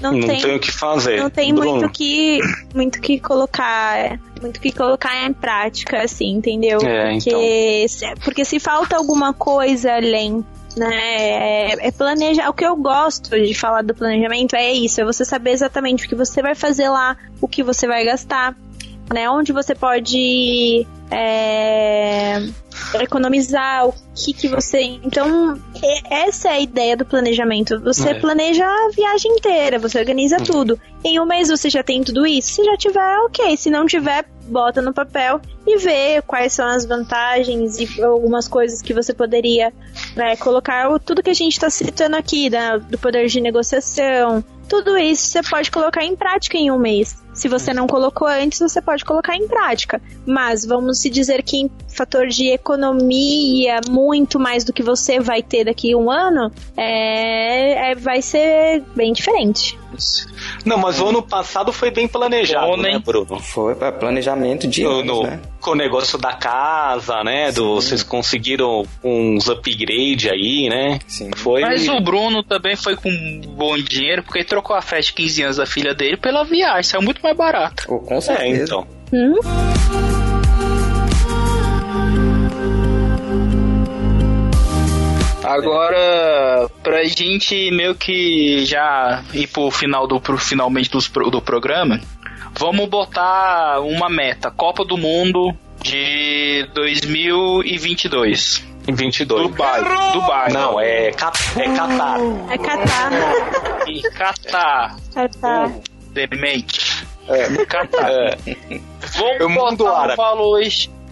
não, não tem, tem, o que fazer.
Não tem Bruno. muito que muito que colocar, muito que colocar em prática, assim, entendeu?
É,
porque,
então.
se, porque se falta alguma coisa além né? É, é, planejar. O que eu gosto de falar do planejamento é isso: é você saber exatamente o que você vai fazer lá, o que você vai gastar, né? Onde você pode é, economizar, o que que você. Então, essa é a ideia do planejamento. Você é. planeja a viagem inteira, você organiza uhum. tudo. Em um mês você já tem tudo isso. Se já tiver, ok. Se não tiver, bota no papel e vê quais são as vantagens e algumas coisas que você poderia né, colocar. Tudo que a gente está citando aqui, né, do poder de negociação, tudo isso você pode colocar em prática em um mês. Se você não colocou antes, você pode colocar em prática. Mas vamos se dizer que em fator de economia, muito mais do que você vai ter daqui a um ano, é, é vai ser bem diferente.
Não, mas o ano passado foi bem planejado, Bom, né, Bruno?
Foi para planejamento de anos, no, né?
Com o negócio da casa, né? Do, vocês conseguiram uns upgrade aí, né?
Sim. Foi... Mas o Bruno também foi com bom dinheiro, porque ele trocou a festa de 15 anos da filha dele pela viagem. Saiu muito mais barato.
Oh, com certeza. É, então.
Hum?
Agora, pra gente meio que já ir pro final do pro finalmente do, do programa, vamos botar uma meta, Copa do Mundo de 2022.
Em 22.
Dubai. Dubai.
Não, é, Cat é Qatar.
É Qatar.
E Qatar.
Qatar.
Demente. É. Qatar. É. Vamos botar um valor...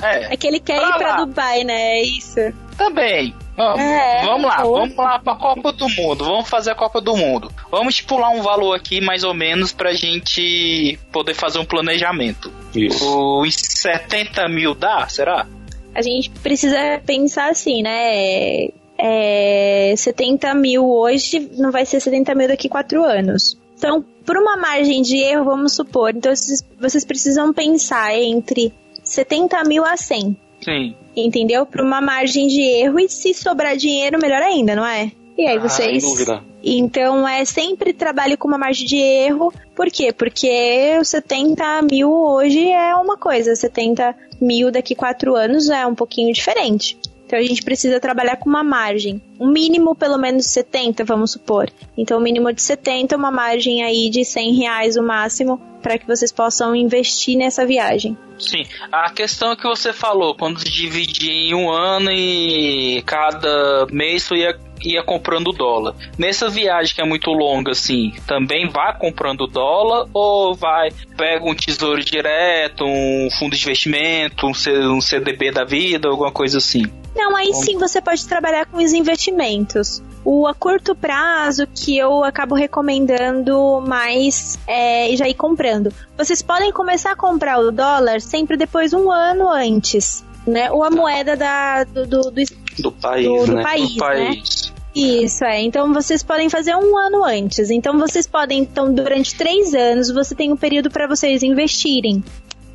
É. é que ele quer pra ir pra lá. Dubai, né? É isso.
Também. É, vamos lá, vamos lá pra Copa do Mundo. Vamos fazer a Copa do Mundo. Vamos estipular um valor aqui, mais ou menos, pra gente poder fazer um planejamento.
Isso.
Os 70 mil dá, será?
A gente precisa pensar assim, né? É, 70 mil hoje não vai ser 70 mil daqui a 4 anos. Então, por uma margem de erro, vamos supor, então vocês, vocês precisam pensar entre 70 mil a 100.
Sim.
Entendeu? Para uma margem de erro e se sobrar dinheiro, melhor ainda, não é? E aí
Ah,
vocês.
sem dúvida.
Então é sempre trabalho com uma margem de erro. Por quê? Porque os 70 mil hoje é uma coisa, 70 mil daqui quatro anos é um pouquinho diferente. Então a gente precisa trabalhar com uma margem. Um mínimo pelo menos 70, vamos supor. Então o mínimo de 70, uma margem aí de 100 reais o máximo para que vocês possam investir nessa viagem.
Sim, a questão que você falou, quando se dividir em um ano e cada mês tu ia, ia comprando dólar. Nessa viagem que é muito longa, assim, também vai comprando dólar ou vai, pega um tesouro direto, um fundo de investimento, um CDB da vida, alguma coisa assim?
Não, aí sim você pode trabalhar com os investimentos. O a curto prazo que eu acabo recomendando mais é já ir comprando. Vocês podem começar a comprar o dólar sempre depois um ano antes, né? Ou a moeda da, do, do, do,
Do país,
do- do
né?
país, né?
país.
Isso, é. Então vocês podem fazer um ano antes. Então vocês podem, então, durante três anos, você tem um período para vocês investirem.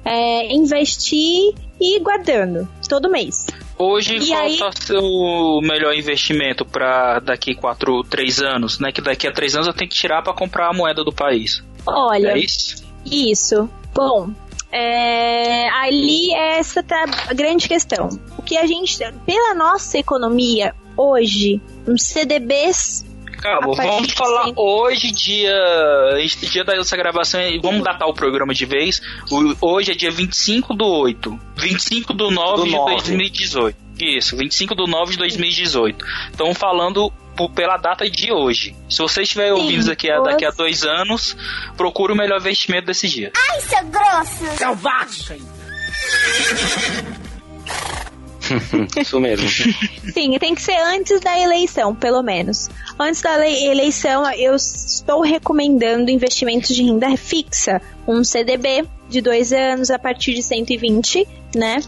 É, investir e ir guardando todo mês.
Hoje,
E
qual
aí-
seu melhor investimento para daqui 4, 3 anos, né? Que daqui a 3 anos eu tenho que tirar para comprar a moeda do país.
Olha,
É isso?
Isso. Bom, é, ali essa tá a grande questão. O que a gente, pela nossa economia hoje, uns CDBs
Cabo,
A partir
vamos falar
sempre.
hoje, dia, este dia dessa gravação, e vamos datar o programa de vez. O- hoje é dia 25 do 8, 25 do 9
Do
de
9.
2018. Isso, 25 do 9 de 2018. Estamos falando por- pela data de hoje. Se você estiver
Sim,
ouvindo isso aqui a- daqui a dois anos, procure o melhor investimento desse dia.
Isso mesmo.
Sim, tem que ser antes da eleição, pelo menos. Antes da lei- eleição, eu estou recomendando investimentos de renda fixa. Um CDB de dois anos a partir de 120, né?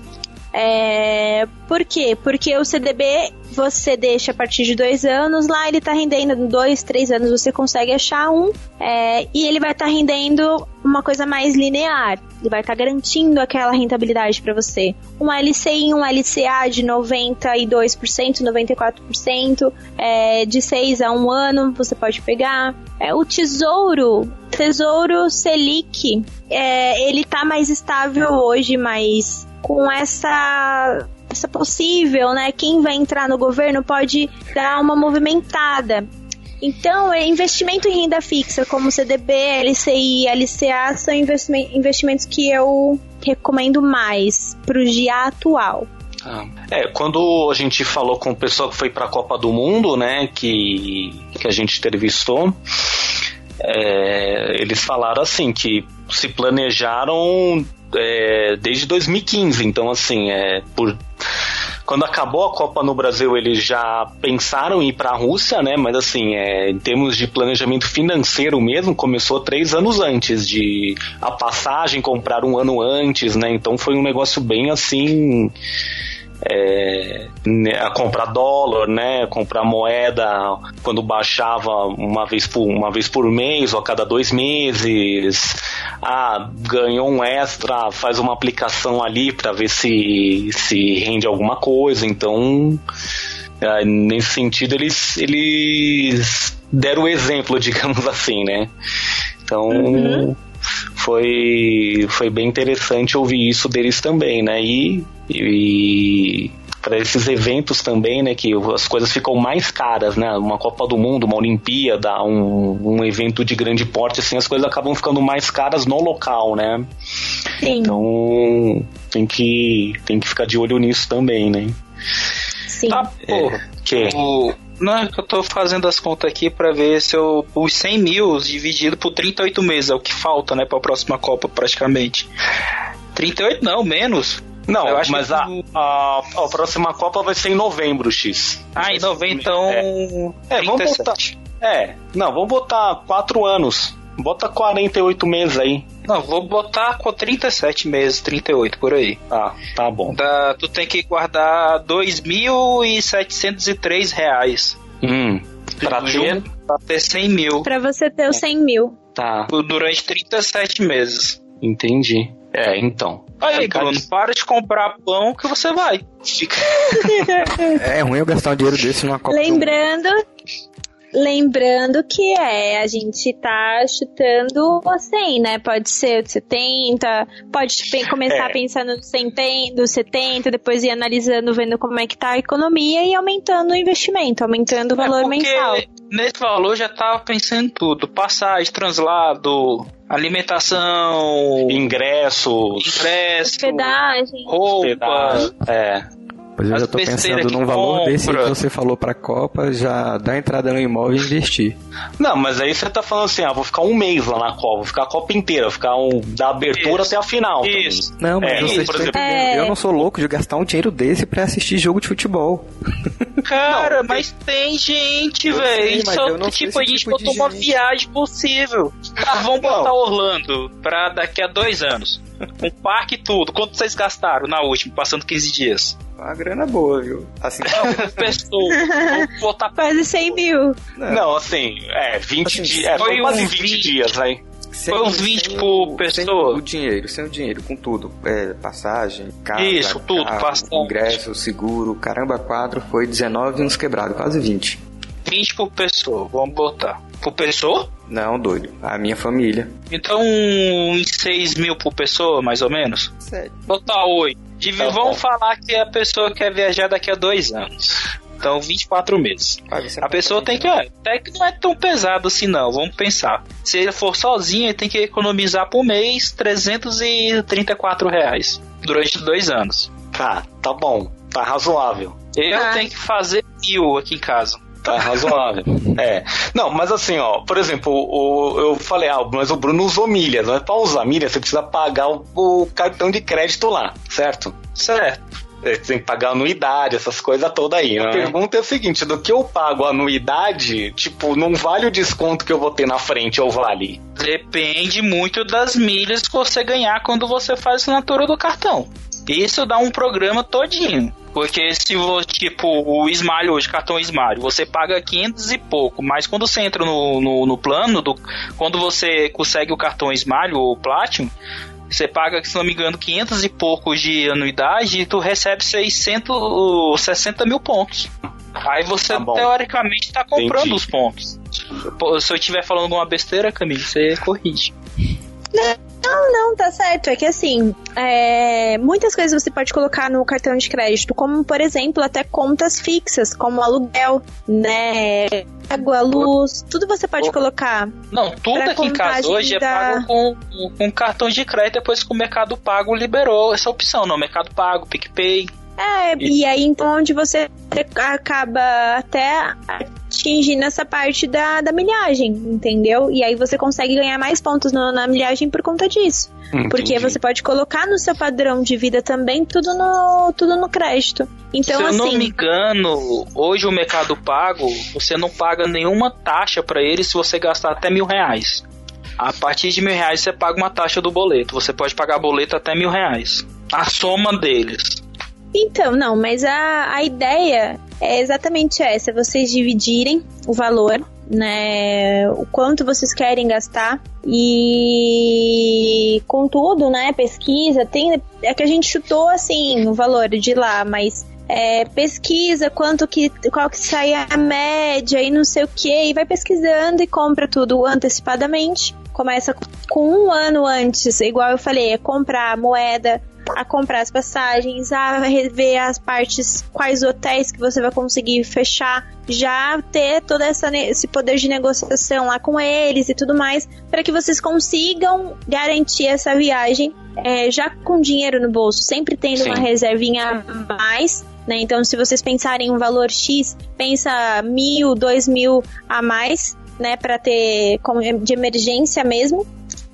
É, por quê? Porque o CDB você deixa a partir de dois anos, lá ele tá rendendo dois, três anos, você consegue achar um, é, e ele vai estar rendendo uma coisa mais linear. Ele vai estar garantindo aquela rentabilidade para você. Um LCI um LCA de 92%, 94%, é, de 6 a 1 ano você pode pegar. É, o tesouro, tesouro Selic, é, ele tá mais estável hoje, mas com essa essa possível, né? Quem vai entrar no governo pode dar uma movimentada. Então, é investimento em renda fixa, como CDB, LCI, LCA, são investimen- investimentos que eu recomendo mais pro dia atual.
Ah, É, quando a gente falou com o pessoal que foi pra Copa do Mundo, né, que, que a gente entrevistou, é, eles falaram assim que se planejaram é, desde 2015, então assim, é, por quando acabou a Copa no Brasil, eles já pensaram em ir para a Rússia, né? Mas assim, é, em termos de planejamento financeiro mesmo, começou três anos antes de a passagem comprar um ano antes, né? Então foi um negócio bem assim é, né, a comprar dólar, né, comprar moeda quando baixava uma vez por uma vez por mês ou a cada dois meses. Ah, ganhou um extra, faz uma aplicação ali para ver se se rende alguma coisa. Então, é, nesse sentido eles eles deram o exemplo, digamos assim, né? Então
Uhum.
Foi foi bem interessante ouvir isso deles também, né? E, e para esses eventos também, né, que as coisas ficam mais caras, né? Uma Copa do Mundo, uma Olimpíada, um, um evento de grande porte, assim, as coisas acabam ficando mais caras no local, né?
Sim,
Então tem que tem que ficar de olho nisso também, né?
sim.
Tá, porra.
Que
O... Não, é que eu tô fazendo as contas aqui pra ver se eu. Os 100 mil dividido por 38 meses, é o que falta, né, pra próxima Copa, praticamente. 38 não, menos.
Não,
Eu acho
mas
que-
a, a, a próxima Copa vai ser em novembro, X.
Ah, em novembro, então.
É, vamos
37.
É, não, vamos botar 4 anos. Bota 48 meses aí.
Não, vou botar com 37 meses, 38 por aí.
Tá, tá bom.
Dá- tu tem que guardar 2.703 reais.
Hum, pra ter.
Pra ter 100 mil
Pra você ter os 100 mil.
Tá,
durante 37 meses.
entendi. É, então.
Aí, Bruno, para de comprar pão que você vai. Fica...
É ruim eu gastar um dinheiro desse numa Copa.
Lembrando, lembrando que é, a gente tá chutando a 100, né? Pode ser o de 70, pode começar
É.
pensando no 100, do 70, depois ir analisando, vendo como é que tá a economia e aumentando o investimento, aumentando o valor
É,
mensal.
Nesse valor já tava pensando em tudo: passagem, translado, alimentação,
Ingressos.
ingresso,
Hospedagem.
roupa.
hospedagem. É.
Pois eu
As
já tô pensando num valor desse aí que
compra.
você falou pra Copa, já dá entrada no imóvel e investir.
Não, mas aí você tá falando assim, ah, vou ficar um mês lá na Copa, vou ficar a Copa inteira, vou ficar um, da abertura
Isso.
até a final. também.
Isso.
Não, mas
É,
vocês
por
estão
exemplo-.
É.
Eu não sou louco de gastar um dinheiro desse pra assistir jogo de futebol.
Cara,
Não,
mas tem gente, velho. tipo, a gente
tipo
botou uma
gente.
viagem possível. Tá, vamos
Não.
botar Orlando pra daqui a dois anos. Um parque e tudo. Quanto vocês gastaram na última, passando 15 dias?
Uma grana boa, viu? Assim,
Pessoa. Vamos botar
Quase 100 mil.
Não, assim, é, 20
Assim,
dias. É,
foi
quase
uns
20
20.
dias aí.
sem-
Foi uns 20
sem
por
o-
pessoa.
Sem o dinheiro, sem o dinheiro, com tudo. É, passagem, casa,
Isso, tudo,
carro,
passagem.
ingresso, seguro, caramba, quatro, foi 19 e uns quebrados, quase 20.
20 por pessoa. Vamos botar. Por pessoa?
Não, doido. A minha família.
Então, uns 6 mil por pessoa, mais ou menos.
Sério.
Botar 8. Divi-
Tá bom.
vamos falar que a pessoa quer viajar daqui a dois anos. Então, 24 meses. A pessoa tem que. é, Até que não é tão pesado assim, não. Vamos pensar. Se ele for sozinho, ele tem que economizar por mês 334 reais durante dois anos.
Tá, tá bom. Tá razoável.
Eu
Tá.
tenho que fazer mil aqui em casa.
Tá razoável. é. Não, mas assim, ó, por exemplo, o, eu falei, ah, mas o Bruno usou milhas. Mas pra usar milhas, você precisa pagar o, o cartão de crédito lá, certo?
Certo.
É, Você tem que pagar anuidade, essas coisas todas aí. A pergunta é o seguinte: do que eu pago anuidade, tipo, não vale o desconto que eu vou ter na frente ou vale?
Depende muito das milhas que você ganhar quando você faz a assinatura do cartão. Isso dá um programa todinho. Porque se você, tipo, o Smile hoje, cartão Smile, você paga 500 e pouco, mas quando você entra no, no, no plano, do, quando você consegue o cartão Smile ou Platinum, você paga, se não me engano, 500 e pouco de anuidade e tu recebe 660 mil pontos. Aí você,
Tá
teoricamente, tá comprando
Entendi.
os pontos. Se eu estiver falando alguma besteira, Camille, você corrige.
Não, não, tá certo. É que assim, é, muitas coisas você pode colocar no cartão de crédito, como por exemplo, até contas fixas, como aluguel, né? Água, luz, tudo você pode
Ô.
colocar.
Não, tudo aqui em casa hoje é
da-
pago com, com cartão de crédito depois que o Mercado Pago liberou essa opção, não, Mercado Pago, PicPay.
É, e aí então onde você acaba até atingindo essa parte da, da milhagem, entendeu? E aí você consegue ganhar mais pontos no- na milhagem por conta disso. Porque
Entendi.
você pode colocar no seu padrão de vida também tudo no, tudo no crédito. Então,
Se eu não me
assim,
engano, hoje o Mercado Pago, você não paga nenhuma taxa pra ele se você gastar até mil reais. A partir de mil reais você paga uma taxa do boleto. Você pode pagar boleto até mil reais. A soma deles.
Então, não, mas a, a ideia é exatamente essa: vocês dividirem o valor, né? O quanto vocês querem gastar. E com tudo, né? Pesquisa, tem. É que a gente chutou assim o valor de lá, mas é, pesquisa quanto que qual que sai a média e não sei o que e vai pesquisando e compra tudo antecipadamente começa com um ano antes igual eu falei é comprar moeda a comprar as passagens a rever as partes quais hotéis que você vai conseguir fechar já ter todo essa, esse poder de negociação lá com eles e tudo mais para que vocês consigam garantir essa viagem é, já com dinheiro no bolso sempre tendo
Sim.
uma reservinha a mais né? Então, se vocês pensarem em um valor X, pensa mil, dois mil a mais, né? Para ter de emergência mesmo.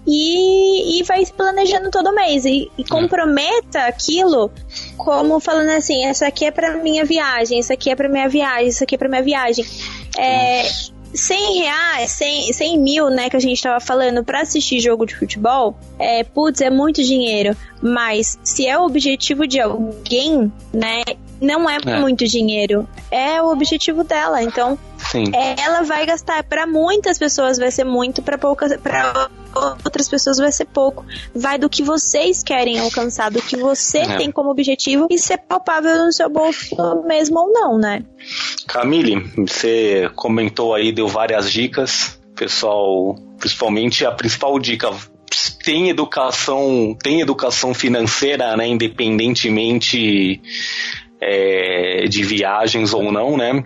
E, e vai se planejando todo mês. E, e comprometa aquilo como falando assim: essa aqui é pra minha viagem, essa aqui é pra minha viagem, isso aqui é pra minha viagem. É. 100 reais, 100, 100 mil, né, que a gente tava falando pra assistir jogo de futebol, é, putz, é muito dinheiro. Mas se é o objetivo de alguém, né, não é, é. muito dinheiro. É o objetivo dela. Então,
Sim.
ela vai gastar. Para muitas pessoas vai ser muito, para poucas, para outras pessoas vai ser pouco. Vai do que vocês querem alcançar, do que você é. tem como objetivo e ser palpável no seu bolso mesmo ou não, né?
Camille, você comentou aí, deu várias dicas. Pessoal, principalmente a principal dica, tem educação, tem educação financeira, né, independentemente é, de viagens ou não, né?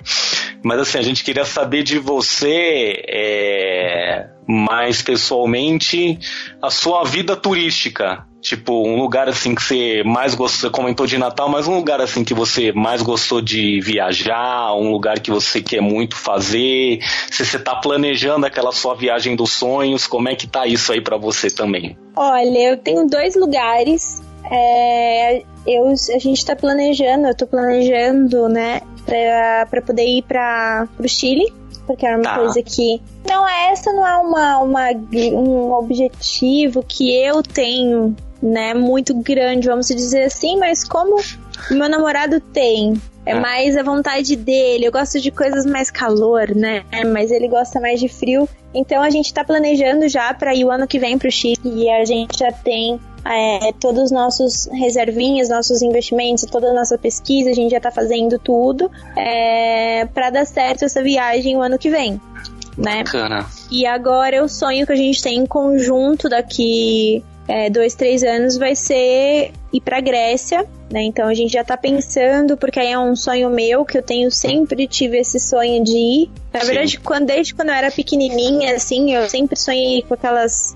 Mas assim, a gente queria saber de você é, mais pessoalmente a sua vida turística. Tipo, um lugar assim que você mais gostou, você comentou de Natal, mas um lugar assim que você mais gostou de viajar, um lugar que você quer muito fazer, se você tá planejando aquela sua viagem dos sonhos, como é que tá isso aí para você também?
Olha, eu tenho dois lugares é, eu, a gente está planejando, eu estou planejando, né, para poder ir para o Chile, porque é uma tá. coisa que. Não, essa não é uma, uma, um objetivo que eu tenho, né, muito grande, vamos dizer assim, mas como o meu namorado tem. É, é mais a vontade dele. Eu gosto de coisas mais calor, né? Mas ele gosta mais de frio. Então a gente tá planejando já para ir o ano que vem pro Chile. E a gente já tem é, todos os nossos reservinhas, nossos investimentos, toda a nossa pesquisa, a gente já está fazendo tudo é, para dar certo essa viagem o ano que vem. Né?
Bacana.
E agora o sonho que a gente tem em conjunto daqui é, dois, três anos vai ser ir para Grécia, né? Então a gente já tá pensando, porque aí é um sonho meu, que eu tenho sempre tive esse sonho de ir. Na Sim. verdade, quando, desde quando eu era pequenininha, assim, eu sempre sonhei com aquelas,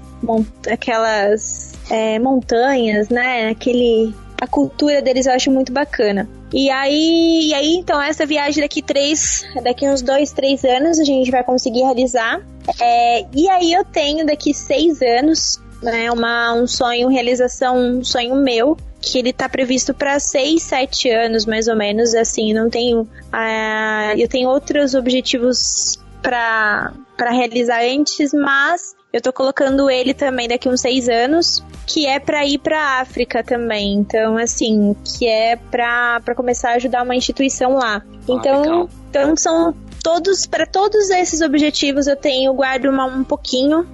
aquelas é, montanhas, né? Aquele a cultura deles eu acho muito bacana. E aí, e aí, então, essa viagem daqui três, daqui uns dois, três anos a gente vai conseguir realizar. É, e aí eu tenho daqui seis anos, né, uma, um sonho, realização, um sonho meu, que ele tá previsto para seis, sete anos, mais ou menos, assim, não tenho, uh, eu tenho outros objetivos para realizar antes, mas eu tô colocando ele também daqui uns seis anos, que é para ir para África também. Então, assim, que é para começar a ajudar uma instituição lá. Ah, então, então são todos para todos esses objetivos eu tenho guardo uma, um pouquinho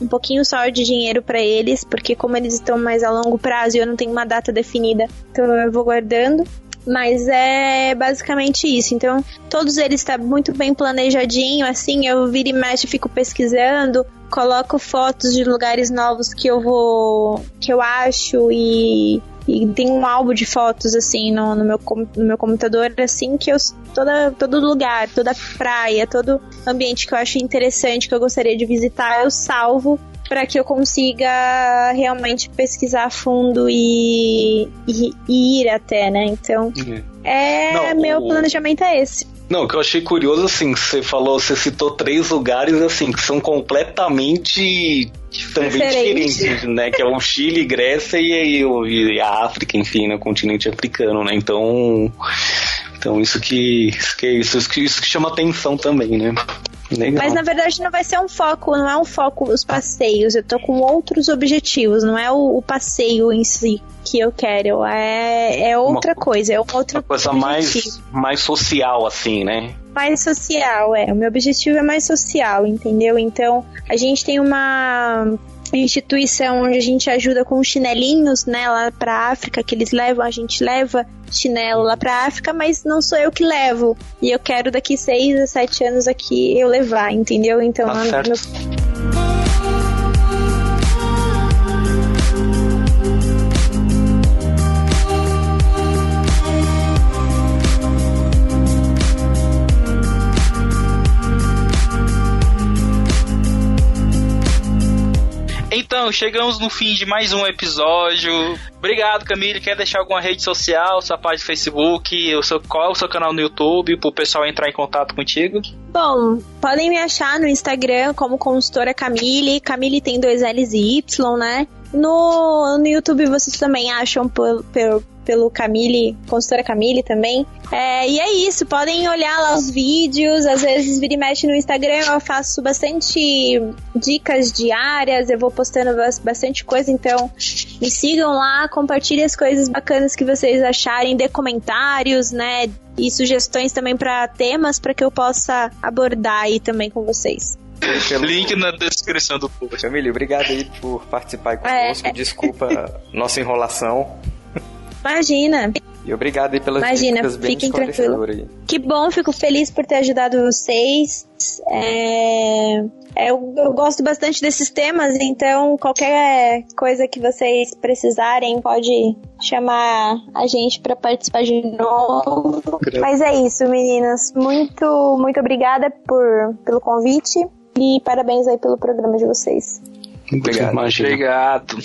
um pouquinho só de dinheiro para eles, porque como eles estão mais a longo prazo e eu não tenho uma data definida, então eu vou guardando. Mas é basicamente isso. Então, todos eles estão tá muito bem planejadinho, assim, eu viro e mexe, fico pesquisando, coloco fotos de lugares novos que eu vou. que eu acho e. E tem um álbum de fotos, assim, no, no, meu, no meu computador, assim, que eu. Toda, todo lugar, toda praia, todo ambiente que eu acho interessante, que eu gostaria de visitar, eu salvo para que eu consiga realmente pesquisar a fundo e, e, e ir até, né? Então, uhum. é Não, meu o... planejamento é esse.
Não, o que eu achei curioso, assim, você falou, você citou três lugares, assim, que são completamente também Diferente. diferentes, né? Que é o Chile, Grécia e, e a África, enfim, né? continente africano, né? Então, então isso que, isso que, isso, que, isso que chama atenção também, né? Legal.
Mas na verdade não vai ser um foco, não é um foco os passeios. Eu tô com outros objetivos, não é o, o passeio em si que eu quero. É, é outra uma, coisa, é um outro
uma coisa mais, mais social, assim, né?
Mais social, é. O meu objetivo é mais social, entendeu? Então, a gente tem uma instituição onde a gente ajuda com chinelinhos, né, lá pra África, que eles levam, a gente leva chinelo lá pra África, mas não sou eu que levo. E eu quero daqui seis a sete anos aqui eu levar, entendeu? Então,
tá meu...
Então, chegamos no fim de mais um episódio. Obrigado, Camille. Quer deixar alguma rede social, sua página do Facebook, o seu, qual é o seu canal no YouTube, pro pessoal entrar em contato contigo?
Bom, podem me achar no Instagram como consultora Camille. Camille tem dois L's e Y, né? No, no YouTube vocês também acham pelo, pelo, pelo Camille, consultora Camille também. É, e é isso, podem olhar lá os vídeos, às vezes vira e mexe no Instagram, eu faço bastante dicas diárias, eu vou postando bastante coisa, então me sigam lá, compartilhem as coisas bacanas que vocês acharem, dê comentários, né, e sugestões também para temas para que eu possa abordar aí também com vocês.
Pelo... Link na descrição do post.
Camille, obrigado aí por participar conosco. É. Desculpa nossa enrolação.
Imagina.
E obrigado aí pelas
Imagina, dicas bem fiquem tranquilos. Que bom, fico feliz por ter ajudado vocês. É, é, eu, eu, gosto bastante desses temas, então qualquer coisa que vocês precisarem pode chamar a gente para participar de novo. Mas é isso, meninas. Muito, muito obrigada por, pelo convite e parabéns aí pelo programa de vocês.
Obrigado. Obrigado.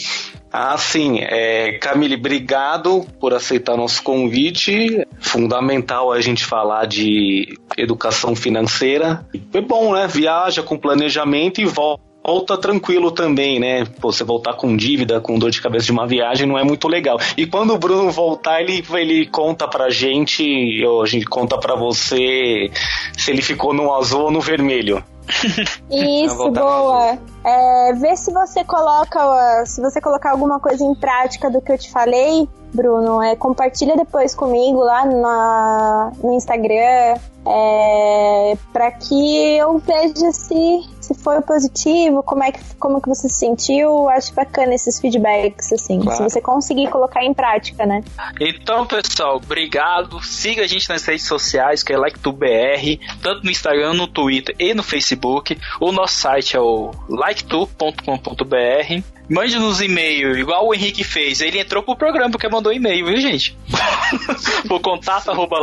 Ah, sim. É, Camille, obrigado por aceitar nosso convite. Fundamental a gente falar de educação financeira. É bom, né? Viaja com planejamento e volta volta tranquilo também, né? Pô, você voltar com dívida, com dor de cabeça de uma viagem não é muito legal. E quando o Bruno voltar, ele, ele conta pra gente, ou a gente conta pra você se ele ficou no azul ou no vermelho.
Isso, boa. É, vê se você coloca, se você colocar alguma coisa em prática do que eu te falei, Bruno. É, compartilha depois comigo lá na, no Instagram, é, para que eu veja se, se foi positivo, como é que, como que você se sentiu. Acho bacana esses feedbacks, assim, claro. se você conseguir colocar em prática, né?
Então, pessoal, obrigado. Siga a gente nas redes sociais, que é LikeTuBR, tanto no Instagram, no Twitter e no Facebook. O nosso site é o liketu.com.br. Mande-nos e-mail, igual o Henrique fez. Ele entrou pro programa porque mandou e-mail, viu, gente? Por contato arroba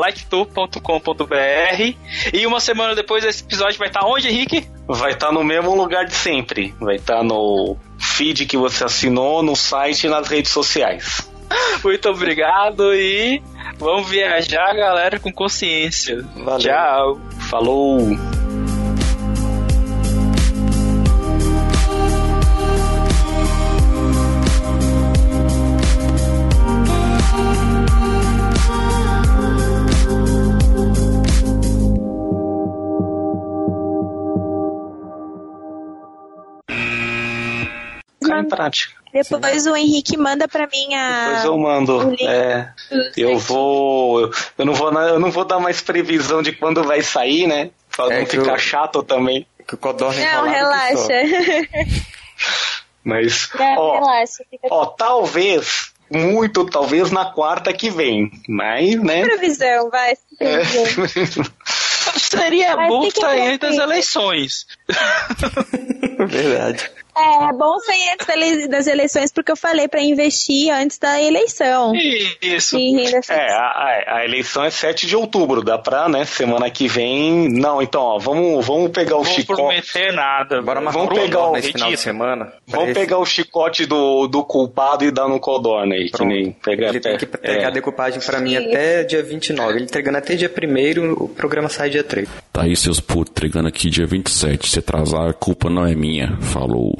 E uma semana depois esse episódio vai estar tá onde, Henrique?
Vai estar tá no mesmo lugar de sempre. Vai estar tá no feed que você assinou, no site e nas redes sociais.
Muito obrigado e vamos viajar, galera, com consciência.
Valeu. Tchau. Falou. Prática.
Depois Sim. o Henrique manda para mim a.
Depois eu mando. É, eu vou. Eu não vou, eu não vou dar mais previsão de quando vai sair, né? Pra é não ficar eu, chato também.
Que o Codorna
Não, relaxa.
Mas. Não, ó, relaxa, ó, talvez muito, talvez na quarta que vem. Mas, né?
Previsão, vai. É.
Seria bom sair das eleições.
Verdade.
É, bom sair antes das eleições porque eu falei para investir antes da eleição.
Isso.
É, a, a, eleição é 7 de outubro, dá pra, né, semana que vem. Não, então, ó, vamos, vamos pegar o chicote. Não
prometer nada.
Bora vamos pegar o nesse final de semana.
Vamos pegar o chicote do, do culpado e dar no codorna aí, que nem
pega, Ele tem que pegar é. a decupagem pra mim até dia 29. Ele entregando até dia 1 o programa sai dia 3.
Tá aí, seus putos, entregando aqui dia 27. Atrasar, a culpa não é minha. Falou.